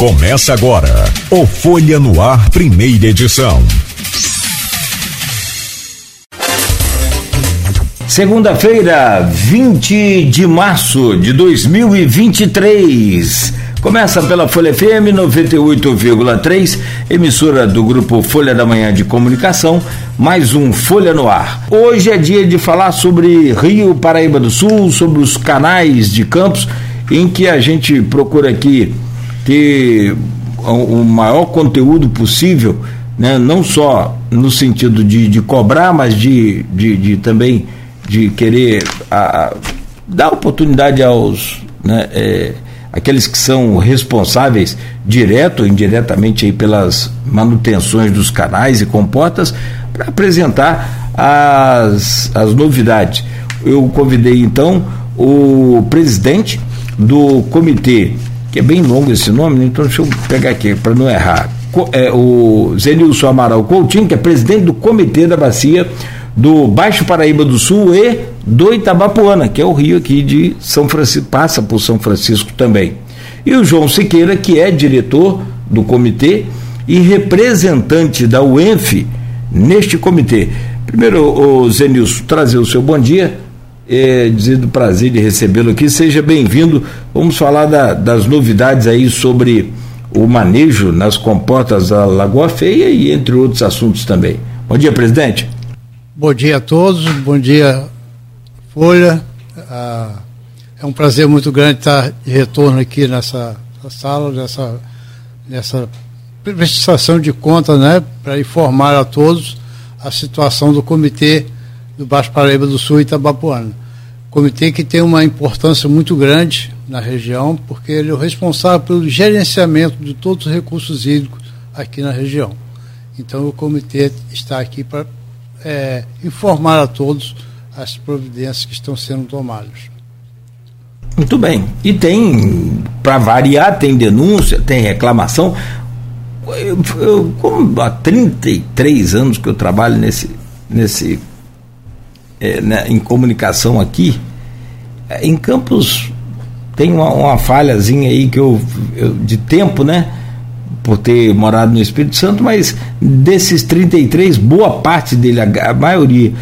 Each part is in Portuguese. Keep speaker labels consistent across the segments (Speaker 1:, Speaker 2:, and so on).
Speaker 1: Começa agora o Folha no Ar, primeira edição.
Speaker 2: Segunda-feira, 20 de março de 2023. Começa pela Folha FM 98,3, emissora do grupo Folha da Manhã de Comunicação, mais um Folha no Ar. Hoje é dia de falar sobre Rio Paraíba do Sul, sobre os canais de campos, em que a gente procura aqui ter o maior conteúdo possível, né? não só no sentido de, de cobrar, mas de, de, de também de querer a, dar oportunidade aos né, é, aqueles que são responsáveis direto ou indiretamente aí pelas manutenções dos canais e comportas para apresentar as, as novidades. Eu convidei então o presidente do comitê que é bem longo esse nome, né? então deixa eu pegar aqui para não errar. É, o Zenilson Amaral Coutinho, que é presidente do Comitê da Bacia do Baixo Paraíba do Sul e do Itabapuana, que é o rio aqui de São Francisco, passa por São Francisco também. E o João Siqueira, que é diretor do comitê e representante da UENF neste comitê. Primeiro, o Zenilson, trazer o seu bom dia é, dizer do prazer de recebê-lo aqui. Seja bem-vindo. Vamos falar da, das novidades aí sobre o manejo nas comportas da Lagoa Feia e entre outros assuntos também. Bom dia, presidente.
Speaker 3: Bom dia a todos, bom dia, Folha. Ah, é um prazer muito grande estar de retorno aqui nessa, sala, nessa, nessa prestação de contas, né, para informar a todos a situação do Comitê do Baixo Paraíba do Sul e Itabapuana. Comitê que tem uma importância muito grande na região, porque ele é o responsável pelo gerenciamento de todos os recursos hídricos aqui na região. Então, o comitê está aqui para é, informar a todos as providências que estão sendo tomadas.
Speaker 2: Muito bem. E tem, para variar, tem denúncia, tem reclamação. Eu, eu, como há 33 anos que eu trabalho nesse, nesse é, né, em comunicação aqui, é, em Campos tem uma, uma falhazinha aí que eu, eu, de tempo, né? Por ter morado no Espírito Santo, mas desses 33, boa parte dele, a, maioria,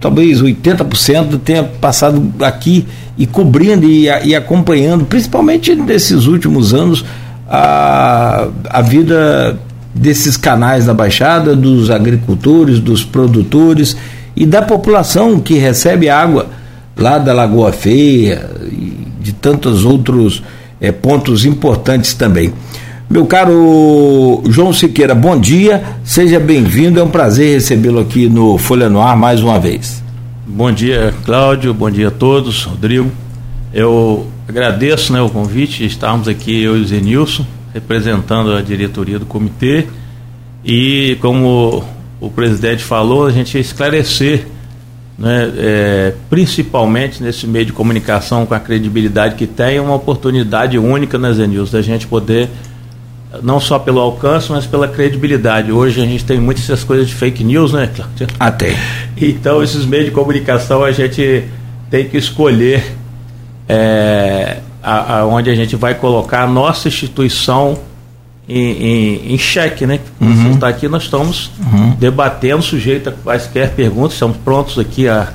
Speaker 2: talvez 80% tenha passado aqui e cobrindo e, e, acompanhando, principalmente nesses últimos anos, a, a vida desses canais da Baixada, dos agricultores, dos produtores e da população que recebe água lá da Lagoa Feia e de tantos outros é, pontos importantes também. Meu caro João Siqueira, bom dia, seja bem-vindo, é um prazer recebê-lo aqui no Folha no Ar mais uma vez.
Speaker 4: Bom dia, Cláudio, bom dia a todos, Rodrigo. Eu agradeço né, o convite, estarmos aqui, eu e o Zenilson, representando a diretoria do comitê. E como o presidente falou, a gente esclarecer, né, é, principalmente nesse meio de comunicação com a credibilidade que tem, é uma oportunidade única na Zenilson, da gente poder, não só pelo alcance, mas pela credibilidade. Hoje a gente tem muitas essas coisas de fake news, né, Cláudio?
Speaker 2: Até.
Speaker 4: Então, esses meios de comunicação a gente tem que escolher é, a, a, onde a gente vai colocar a nossa instituição em, em, em xeque, né? Uhum. Você está aqui, nós estamos uhum. debatendo, sujeito a quaisquer perguntas, estamos prontos aqui a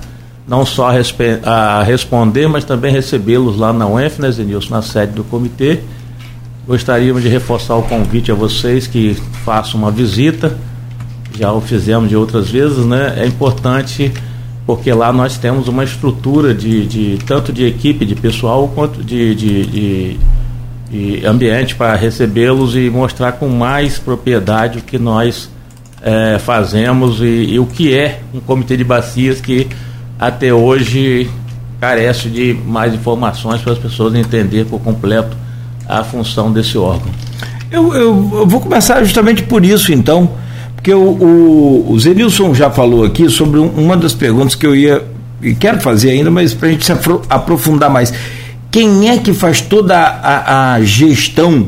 Speaker 4: não só a, a responder, mas também recebê-los lá na UENF, né, Zenilson, na sede do comitê. Gostaríamos de reforçar o convite a vocês que façam uma visita, já o fizemos de outras vezes, né? É importante porque lá nós temos uma estrutura de, de tanto de equipe, de pessoal, quanto de, de, de e ambiente para recebê-los e mostrar com mais propriedade o que nós é, fazemos e, e, o que é um comitê de bacias que até hoje carece de mais informações para as pessoas entenderem por completo a função desse órgão.
Speaker 2: Eu, eu, eu vou começar justamente por isso então, porque o, o, o Zenilson já falou aqui sobre uma das perguntas que eu ia e quero fazer ainda, mas para a gente se aprofundar mais quem é que faz toda a, a gestão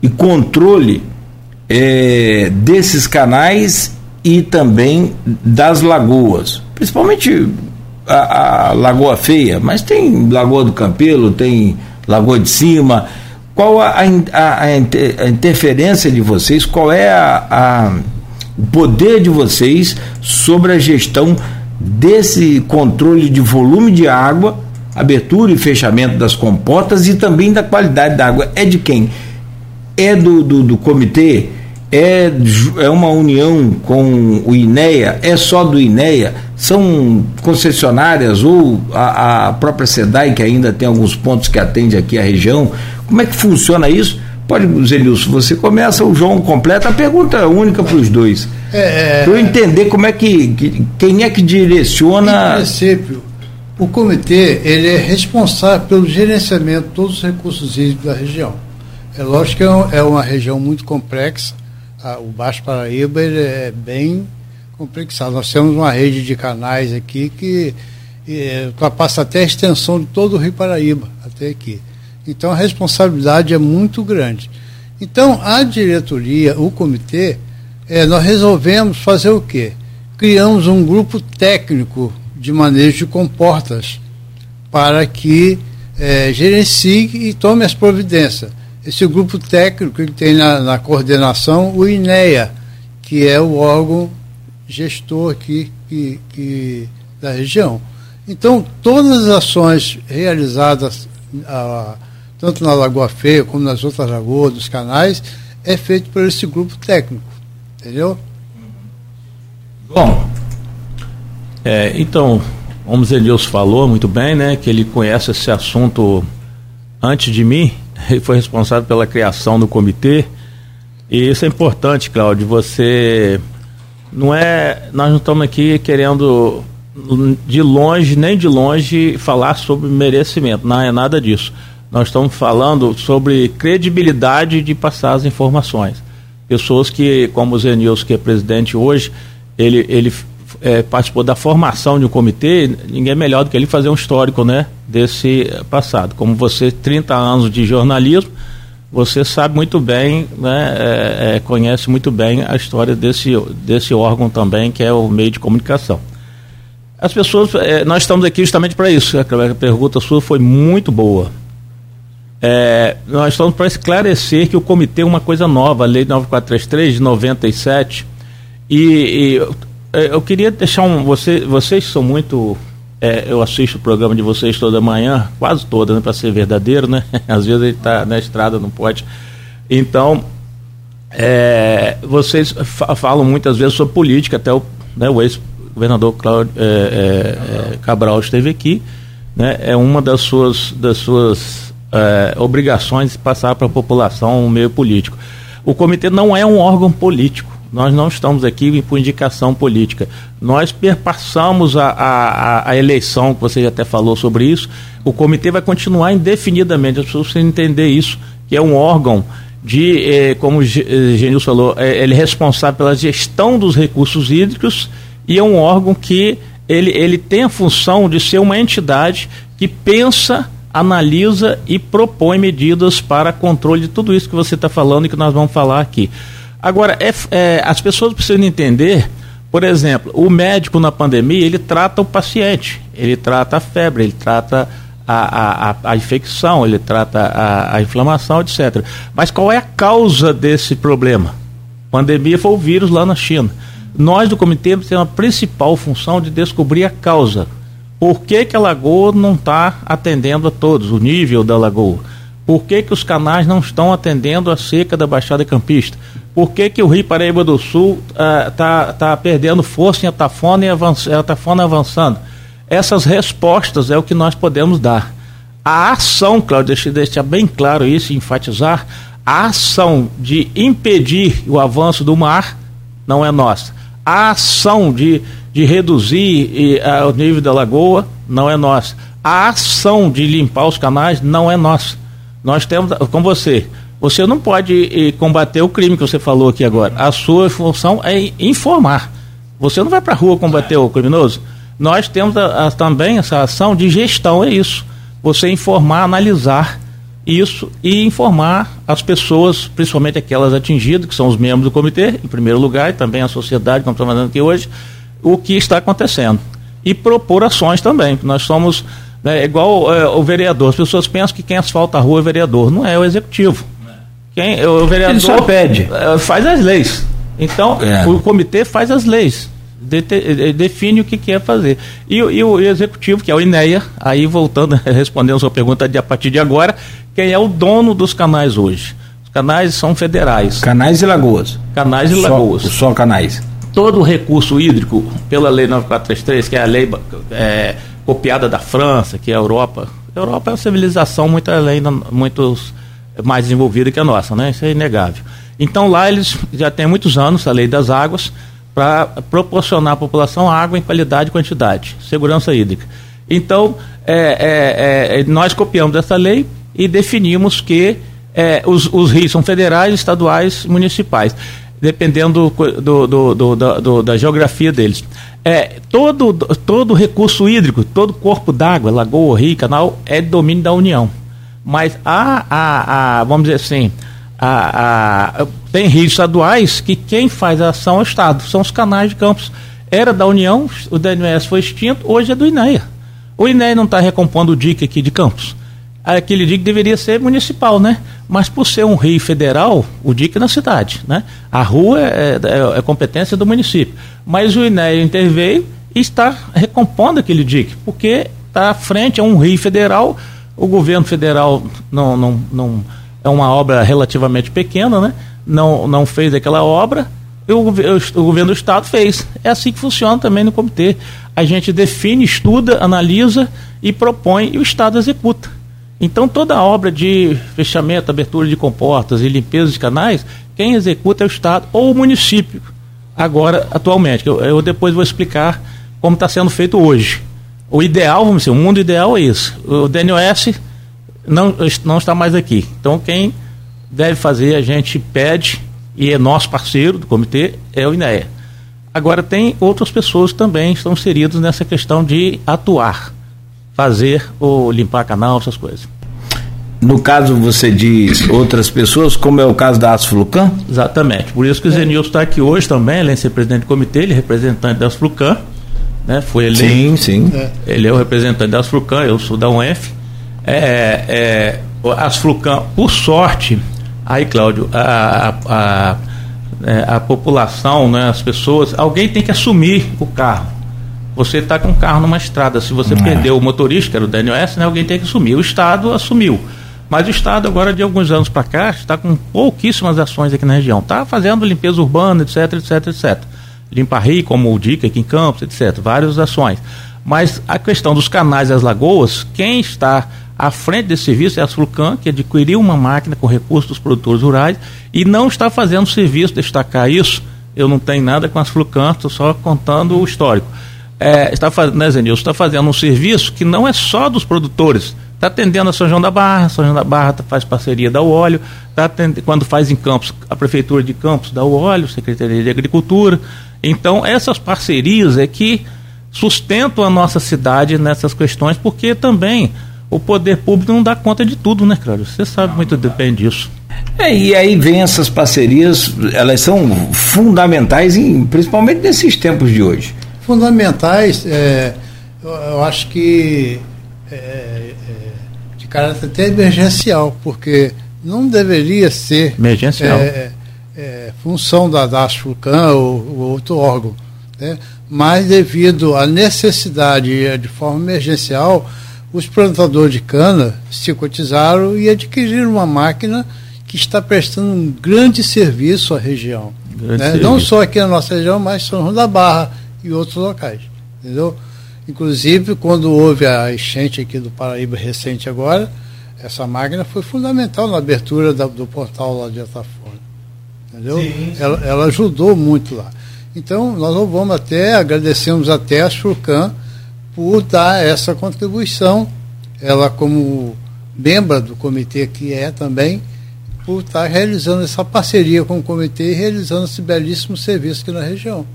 Speaker 2: e controle é, desses canais e também das lagoas, principalmente a, a, Lagoa Feia, mas tem Lagoa do Campelo, tem Lagoa de Cima. qual a, a, a, interferência de vocês, qual é o poder de vocês sobre a gestão desse controle de volume de água, abertura e fechamento das comportas e também da qualidade da água. É de quem? É do, do, do comitê? É, é uma união com o INEA? É só do INEA? São concessionárias ou a, a própria SEDAI, que ainda tem alguns pontos que atende aqui a região? Como é que funciona isso? Pode, Zelilson, você começa, o João completa. A pergunta é única para os dois. É, para eu entender como é que, que, Quem é que direciona.
Speaker 3: Em princípio, o comitê ele é responsável pelo gerenciamento de todos os recursos hídricos da região. É lógico que é, é uma região muito complexa. o Baixo Paraíba é bem complexado. Nós temos uma rede de canais aqui que é, até a extensão de todo o Rio Paraíba, até aqui. Então a responsabilidade é muito grande. Então a diretoria, o comitê, é, nós resolvemos fazer o quê? Criamos um grupo técnico de manejo de comportas para que é, gerencie e tome as providências. Esse grupo técnico que tem na, na coordenação o INEA, que é o órgão gestor aqui que, que, da região. Então, todas as ações realizadas a, tanto na Lagoa Feia como nas outras lagoas, dos canais, é feito por esse grupo técnico. Entendeu?
Speaker 4: Bom, é, então, o Zenilson falou muito bem, né, que ele conhece esse assunto antes de mim, ele foi responsável pela criação do comitê, e isso é importante, Cláudio, você não é, nós não estamos aqui querendo de longe, nem de longe, falar sobre merecimento, não é nada disso nós estamos falando sobre credibilidade de passar as informações. Pessoas que, como o Zenilson, que é presidente hoje, ele, ele é, participou da formação de um comitê, ninguém é melhor do que ele fazer um histórico né, desse passado. Como você, 30 anos de jornalismo, você sabe muito bem, né, é, é, conhece muito bem a história desse, desse órgão também, que é o meio de comunicação. As pessoas, é, nós estamos aqui justamente para isso. A pergunta sua foi muito boa. É, nós estamos para esclarecer que o comitê é uma coisa nova, a Lei 9433 de 97. E, e eu, eu queria deixar um. Você, vocês são muito. É, eu assisto o programa de vocês toda manhã, quase toda, né, para ser verdadeiro, né? Às vezes ele está na estrada, não pode. Então, é, vocês falam muitas vezes sobre política, até o, né, o ex-governador Cláudio é, é, é, Cabral esteve aqui. Né, é uma das suas, das suas é, obrigações passar para a população o meio político. O comitê não é um órgão político. Nós não estamos aqui por indicação política. Nós perpassamos a, a, a, eleição, que você até falou sobre isso. O comitê vai continuar indefinidamente. As pessoas precisam entender isso, que é um órgão de, eh, como o Genilson falou, eh, ele é responsável pela gestão dos recursos hídricos e é um órgão que ele, ele tem a função de ser uma entidade que pensa analisa e propõe medidas para controle de tudo isso que você está falando e que nós vamos falar aqui. Agora, é, é, as pessoas precisam entender, por exemplo, o médico na pandemia, ele trata o paciente, ele trata a febre, ele trata a, a, a infecção, ele trata a, a inflamação, etc. Mas qual é a causa desse problema? Pandemia foi o vírus lá na China. Nós do comitê temos a principal função de descobrir a causa por que, que a lagoa não está atendendo a todos, o nível da lagoa? Por que, que os canais não estão atendendo a seca da Baixada Campista? Por que, que o Rio Paraíba do Sul está uh, tá perdendo força em Atafona e avanç, Atafona avançando? Essas respostas é o que nós podemos dar. A ação, Cláudio, deixa deixar bem claro isso enfatizar, a ação de impedir o avanço do mar não é nossa. A ação de de reduzir e, a, o nível da lagoa não é nossa. A ação de limpar os canais não é nossa. Nós temos, com você, você não pode e, combater o crime que você falou aqui agora. A sua função é informar. Você não vai para a rua combater o criminoso. Nós temos a, a, também essa ação de gestão, é isso. Você informar, analisar isso e informar as pessoas, principalmente aquelas atingidas, que são os membros do comitê, em primeiro lugar, e também a sociedade, como estamos fazendo aqui hoje, o que está acontecendo. E propor ações também. Nós somos É igual é, o vereador. As pessoas pensam que quem asfalta a rua é o vereador. Não é, é o executivo. Quem, o vereador Ele
Speaker 2: só pede.
Speaker 4: É, faz as leis. Então, é. o comitê faz as leis. De, define o que quer fazer. E, e, o executivo, que é o INEA, aí voltando, respondendo a sua pergunta de a partir de agora, quem é o dono dos canais hoje? Os canais são federais.
Speaker 2: Canais e lagoas.
Speaker 4: Canais e só, lagoas.
Speaker 2: Só canais.
Speaker 4: Todo o recurso hídrico, pela Lei 9433, que é a lei é, copiada da França, que é a Europa. A Europa é uma civilização muito além, muito mais desenvolvida que a nossa, né? Isso é inegável. Então lá eles já têm muitos anos a lei das águas para proporcionar à população água em qualidade e quantidade, segurança hídrica. Então é, é, é, nós copiamos essa lei e definimos que é, os, os rios são federais, estaduais, municipais dependendo do, do, do, do, da geografia deles. É, todo, todo recurso hídrico, todo corpo d'água, lagoa, rio, canal, é domínio da União. Mas há, há, há vamos dizer assim, há, tem rios estaduais que quem faz a ação é o Estado, são os canais de campos. Era da União, o DNS foi extinto, hoje é do INEA. O INEA não está recompondo o dique aqui de Campos aquele DIC deveria ser municipal, né? Mas por ser um rio federal, o DIC é na cidade, né? A rua é, é, é competência do município. Mas o INEA interveio e está recompondo aquele DIC, porque está à frente a um rio federal, o governo federal não, não, não é uma obra relativamente pequena, né? Não, não fez aquela obra, e o, o governo do estado fez. É assim que funciona também no comitê. A gente define, estuda, analisa e propõe e o estado executa. Então, toda a obra de fechamento, abertura de comportas e limpeza de canais, quem executa é o Estado ou o município, agora, atualmente. Eu, eu depois vou explicar como está sendo feito hoje. O ideal, vamos dizer, o mundo ideal é esse. O DNOS não, não está mais aqui. Então, quem deve fazer, a gente pede, e é nosso parceiro do comitê, é o INEA. Agora, tem outras pessoas que também estão inseridas nessa questão de atuar fazer ou limpar canal, essas coisas.
Speaker 2: No caso, você diz outras pessoas, como é o caso da Asflucan?
Speaker 4: Exatamente. Por isso que o Zenilson está aqui hoje também, além de ser presidente do comitê, ele é representante da Asflucan. Né? Foi ele.
Speaker 2: Sim, sim.
Speaker 4: É. Ele é o representante da Asflucan, eu sou da UF. É, é, Asflucan, por sorte, aí, Cláudio, a, a, a, é, a população, né, as pessoas, alguém tem que assumir o carro você está com um carro numa estrada, se você é. perdeu o motorista, que era o Daniel S, né, alguém tem que assumir. O Estado assumiu. Mas o Estado, agora, de alguns anos para cá, está com pouquíssimas ações aqui na região. Está fazendo limpeza urbana, etc, etc, etc. Limpa Rio, como o Dica aqui em Campos, etc. Várias ações. Mas a questão dos canais e as lagoas, quem está à frente desse serviço é a Sulcan, que adquiriu uma máquina com recursos dos produtores rurais e não está fazendo serviço, destacar isso. Eu não tenho nada com as Flucan, estou só contando o histórico é, está fazendo, né, Zenilson, está fazendo um serviço que não é só dos produtores. Está atendendo a São João da Barra, São João da Barra tá, faz parceria da óleo, tá atendendo, quando faz em Campos, a Prefeitura de Campos dá o óleo, Secretaria de Agricultura. Então, essas parcerias é que sustentam a nossa cidade nessas questões, porque também o poder público não dá conta de tudo, né, Cláudio? Você sabe muito bem disso.
Speaker 2: É, e aí vem essas parcerias, elas são fundamentais, em, principalmente nesses tempos de hoje
Speaker 3: fundamentais, é, eu, eu, acho que é, é, de caráter até emergencial, porque não deveria ser
Speaker 4: emergencial.
Speaker 3: É, é, função da DASFUCAN ou, ou outro órgão, né? mas devido à necessidade de forma emergencial, os plantadores de cana se cotizaram e adquiriram uma máquina que está prestando um grande serviço à região. Né? Serviço. Não só aqui na nossa região, mas São João da Barra, e outros locais. Entendeu? Inclusive, quando houve a enchente aqui do Paraíba recente agora, essa máquina foi fundamental na abertura da, do portal lá de Atafona. Entendeu? Sim, sim. Ela, ela, ajudou muito lá. Então, nós vamos até, agradecemos até a Surcan por dar essa contribuição, ela como membro do comitê que é também, por estar realizando essa parceria com o comitê e realizando esse belíssimo serviço aqui na região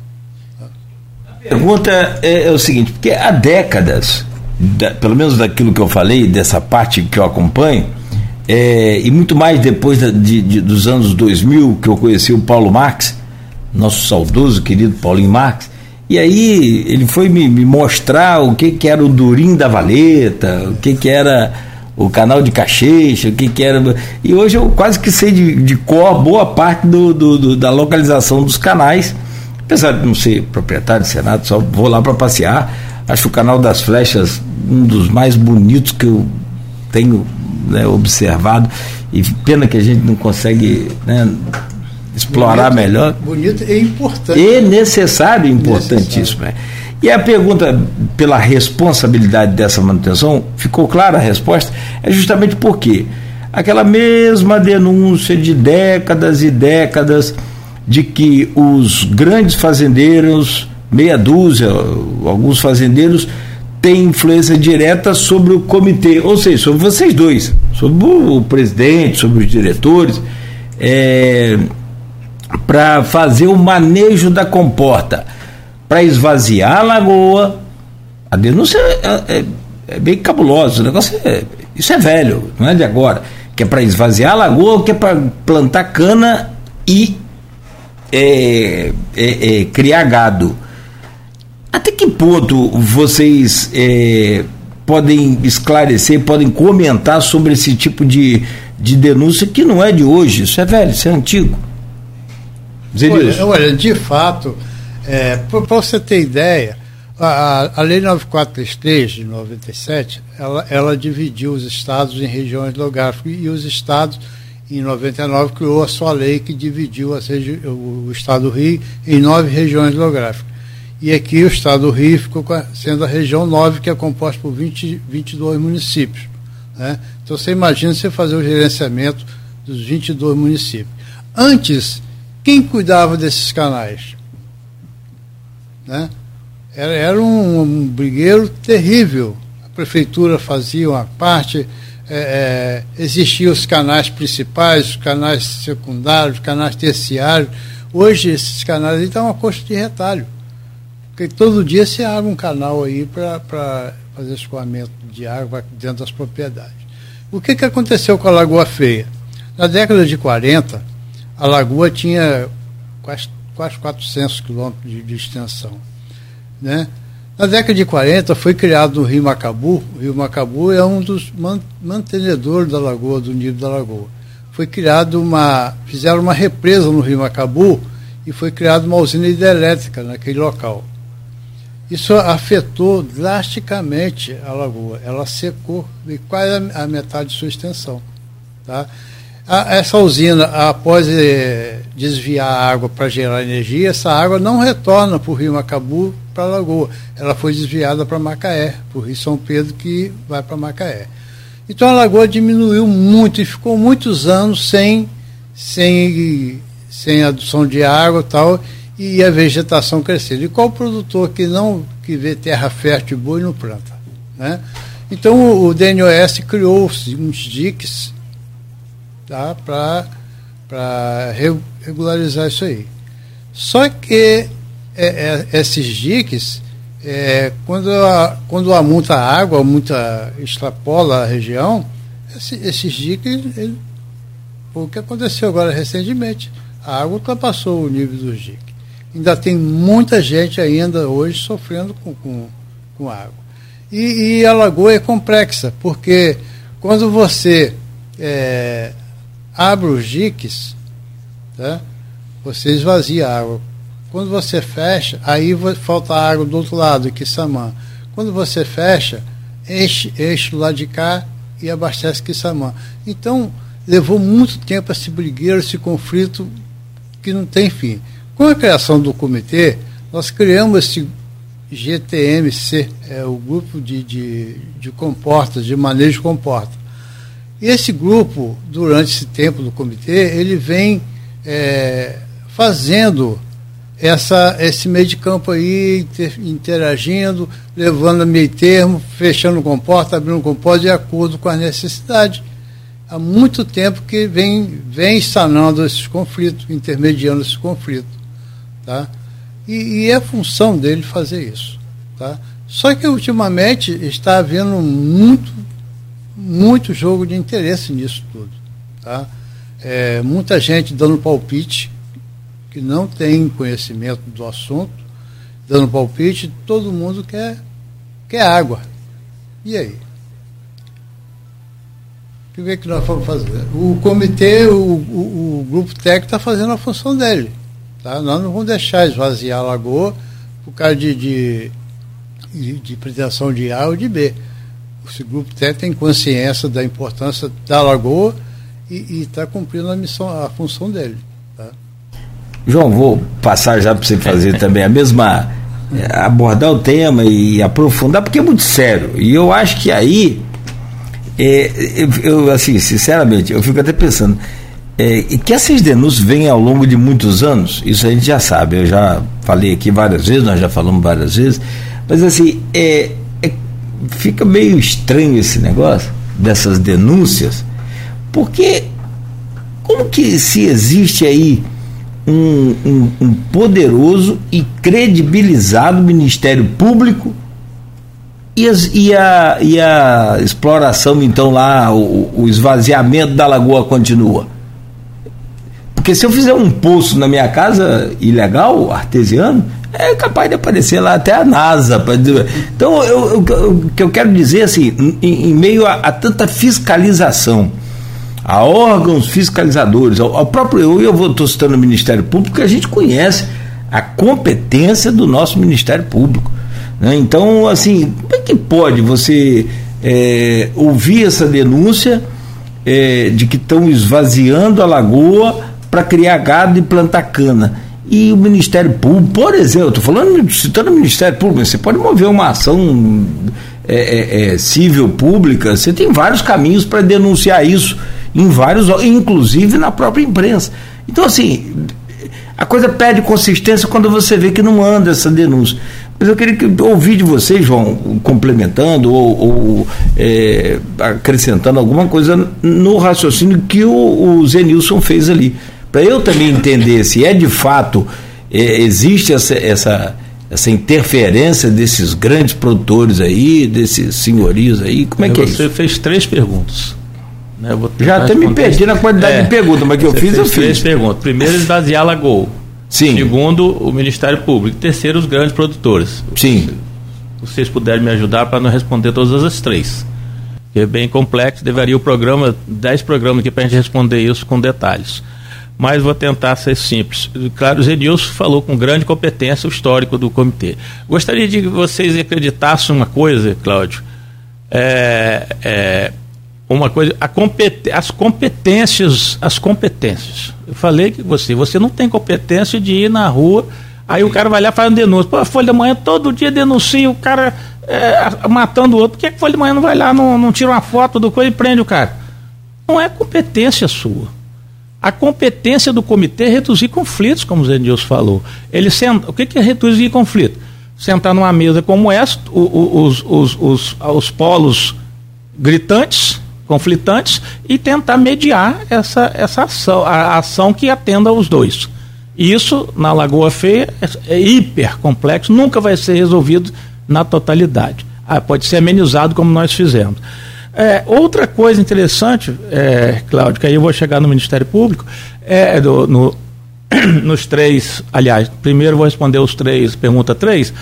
Speaker 2: pergunta é, é, o seguinte, porque há décadas, da, pelo menos daquilo que eu falei, dessa parte que eu acompanho, é, e muito mais depois da, de, de, dos anos 2000, que eu conheci o Paulo Marx, nosso saudoso querido Paulinho Marx, E aí ele foi me, me, mostrar o que, que era o Durim da Valeta, o que, que era o canal de Cachecha, o que, que era. E hoje eu quase que sei de, de cor boa parte do, do, do, da localização dos canais. Apesar de não ser proprietário do Senado, só vou lá para passear. Acho o canal das flechas um dos mais bonitos que eu tenho né, observado. E pena que a gente não consegue né, explorar
Speaker 3: bonito,
Speaker 2: melhor.
Speaker 3: Bonito e importante.
Speaker 2: E necessário, importantíssimo. Necessário. E a pergunta pela responsabilidade dessa manutenção, ficou clara a resposta? É justamente porque aquela mesma denúncia de décadas e décadas de que os grandes fazendeiros, meia dúzia, alguns fazendeiros, têm influência direta sobre o comitê, ou seja, sobre vocês dois, sobre o presidente, sobre os diretores, é, para fazer o manejo da comporta para esvaziar a lagoa. A denúncia é, é, é bem cabulosa, o negócio é, isso é velho, não é de agora. Que é para esvaziar a lagoa, que é para plantar cana e é, é, é, criar gado. Até que ponto vocês é, podem esclarecer, podem comentar sobre esse tipo de, de denúncia que não é de hoje, isso é velho, isso é antigo?
Speaker 3: Olha, olha, de fato, é, Para você ter ideia, a, a Lei 9433 de 97, ela, ela dividiu os estados em regiões geográficas e os estados, em 99, criou a sua lei que dividiu o, estado do Rio em nove regiões geográficas. E aqui o estado do Rio ficou sendo a região 9, que é composta por 20, 22 municípios. Né? Então você imagina você fazer o gerenciamento dos 22 municípios. Antes, quem cuidava desses canais? Né? Era, era um, um brigueiro terrível. A prefeitura fazia uma parte, é, é, existiam os canais principais, os canais secundários, os canais terciários. Hoje esses canais estão a custo de retalho. Porque todo dia se abre um canal aí para fazer escoamento de água dentro das propriedades. O que, que aconteceu com a Lagoa Feia? Na década de 40, a lagoa tinha quase quase 400 quilômetros de, de, extensão. Né? Na década de 40 foi criado o Rio Macabu. O Rio Macabu é um dos mantenedores da lagoa, do nível da lagoa. Foi criado uma. fizeram uma represa no Rio Macabu e foi criada uma usina hidrelétrica naquele local. Isso afetou drasticamente a lagoa. Ela secou quase a metade de sua extensão. Tá? A, essa usina, após eh, desviar a água para gerar energia, essa água não retorna para o rio Macabu, para a lagoa. Ela foi desviada para Macaé, para o rio São Pedro, que vai para Macaé. Então a lagoa diminuiu muito e ficou muitos anos sem, sem, sem adução de água e tal, e a vegetação crescendo. E qual produtor que não que vê terra fértil e boa e não planta? Né? Então o, o DNOS criou uns diques tá? para regularizar isso aí. Só que é, é, esses diques, é, quando, a, quando aumenta a água, muita extrapola a região, esse, esses diques, ele, o que aconteceu agora recentemente, a água ultrapassou o nível dos diques. Ainda tem muita gente ainda hoje sofrendo com, com, com água. E, e, a lagoa é complexa, porque quando você é, abre os diques, tá? você esvazia a água. Quando você fecha, aí falta água do outro lado, que Samã. Quando você fecha, enche, enche do lado de cá e abastece Quissamã. Então, levou muito tempo esse brigueiro, esse conflito que não tem fim. Com a criação do comitê, nós criamos esse GTMC, é o grupo de, de, de comportas, de manejo comporta. E esse grupo, durante esse tempo do comitê, ele vem é, fazendo essa, esse meio de campo aí, inter, interagindo, levando a meio termo, fechando comporta, abrindo comporta de acordo com a necessidade. Há muito tempo que vem, vem sanando esses conflitos, intermediando esses conflitos. Tá? E, e é função dele fazer isso. Tá? Só que ultimamente está havendo muito muito jogo de interesse nisso tudo. Tá? É, muita gente dando palpite que não tem conhecimento do assunto dando palpite, todo mundo quer, quer água. E aí? O que é que nós vamos fazer? O comitê, o, o, o grupo técnico está fazendo a função dele. Tá? Nós não vamos deixar esvaziar a lagoa por causa de, de, de, pretensão de A ou de B. Esse grupo técnico tem consciência da importância da lagoa e está cumprindo a missão, a função dele. Tá?
Speaker 2: João, vou passar já para você fazer também a mesma é, abordar o tema e aprofundar, porque é muito sério. E eu acho que aí é, eu, eu, assim, sinceramente, eu fico até pensando é, que essas denúncias vêm ao longo de muitos anos, isso a gente já sabe, eu já falei aqui várias vezes, nós já falamos várias vezes, mas assim, é, é fica meio estranho esse negócio dessas denúncias, porque como que se existe aí um, um, um poderoso e credibilizado Ministério Público e, as, e, a, e a exploração, então, lá, o, o esvaziamento da lagoa continua? Porque se eu fizer um poço na minha casa ilegal, artesiano, é capaz de aparecer lá até a NASA. Então, eu, o que eu quero dizer, assim, em, em meio a, a, tanta fiscalização, a órgãos fiscalizadores, ao, ao próprio eu, eu vou estou citando o Ministério Público, que a gente conhece a competência do nosso Ministério Público. Né? Então, assim, como é que pode você é, ouvir essa denúncia é, de que estão esvaziando a lagoa para criar gado e plantar cana? E o Ministério Público, por exemplo, estou falando, citando o Ministério Público, você pode mover uma ação é, é, é civil pública, você tem vários caminhos para denunciar isso, em vários, inclusive na própria imprensa. Então, assim, a coisa perde consistência quando você vê que não anda essa denúncia. Mas eu queria que, ouvir de vocês, João, complementando ou, ou é, acrescentando alguma coisa no raciocínio que o, o Zenilson fez ali. Para eu também entender se é de fato é, existe essa, essa, essa interferência desses grandes produtores aí, desses senhorios aí, como é que é
Speaker 4: Você fez três perguntas.
Speaker 2: Né? Já até me perdi na quantidade é, de perguntas, mas que eu fiz, eu fiz. Três
Speaker 4: perguntas. Primeiro, esvaziar a Lagoa.
Speaker 2: Sim.
Speaker 4: Segundo, o Ministério Público. Terceiro, os grandes produtores.
Speaker 2: Sim.
Speaker 4: Se vocês puderem me ajudar para não responder todas as três. Que é bem complexo, deveria o programa, dez programas aqui para a gente responder isso com detalhes. Mas vou tentar ser simples. Claro, o Zenilson falou com grande competência o histórico do comitê. Gostaria de que vocês acreditassem uma coisa, Cláudio. É, é, uma coisa, compet, as competências, as competências. Eu falei que você, você não tem competência de ir na rua, aí o cara vai lá faz um denúncio. Pô, a Folha da Manhã todo dia denuncia o cara é, matando o outro. Por que a Folha da Manhã não vai lá, não, não tira uma foto do coisa e prende o cara? Não é competência sua. A competência do comitê é reduzir conflitos, como o Zé Nilson falou. Ele senta, o que é reduzir conflito? Sentar numa mesa como essa, os, os, os, os polos gritantes, conflitantes e tentar mediar essa, essa ação, a ação que atenda aos dois. Isso, na Lagoa Feia, é, é hiper complexo, nunca vai ser resolvido na totalidade. Ah, pode ser amenizado como nós fizemos. É, outra coisa interessante, é, Cláudio, que aí eu vou chegar no Ministério Público, é do, no, nos três, aliás, primeiro vou responder os três, pergunta três,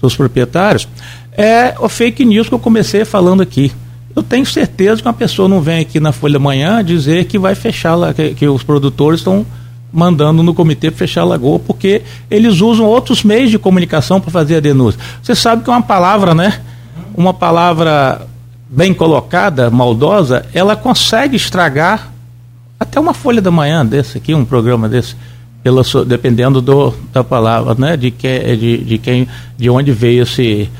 Speaker 4: dos proprietários, é o fake news que eu comecei falando aqui. Eu tenho certeza que uma pessoa não vem aqui na Folha Manhã dizer que vai fechar, que, que os produtores estão mandando no comitê fechar a lagoa, porque eles usam outros meios de comunicação para fazer a denúncia. Você sabe que uma palavra, né? Uma palavra bem colocada, maldosa, ela consegue estragar até uma folha da manhã desse aqui, um programa desse, pela, dependendo do, da palavra, né? De, que, de, de quem, de onde veio esse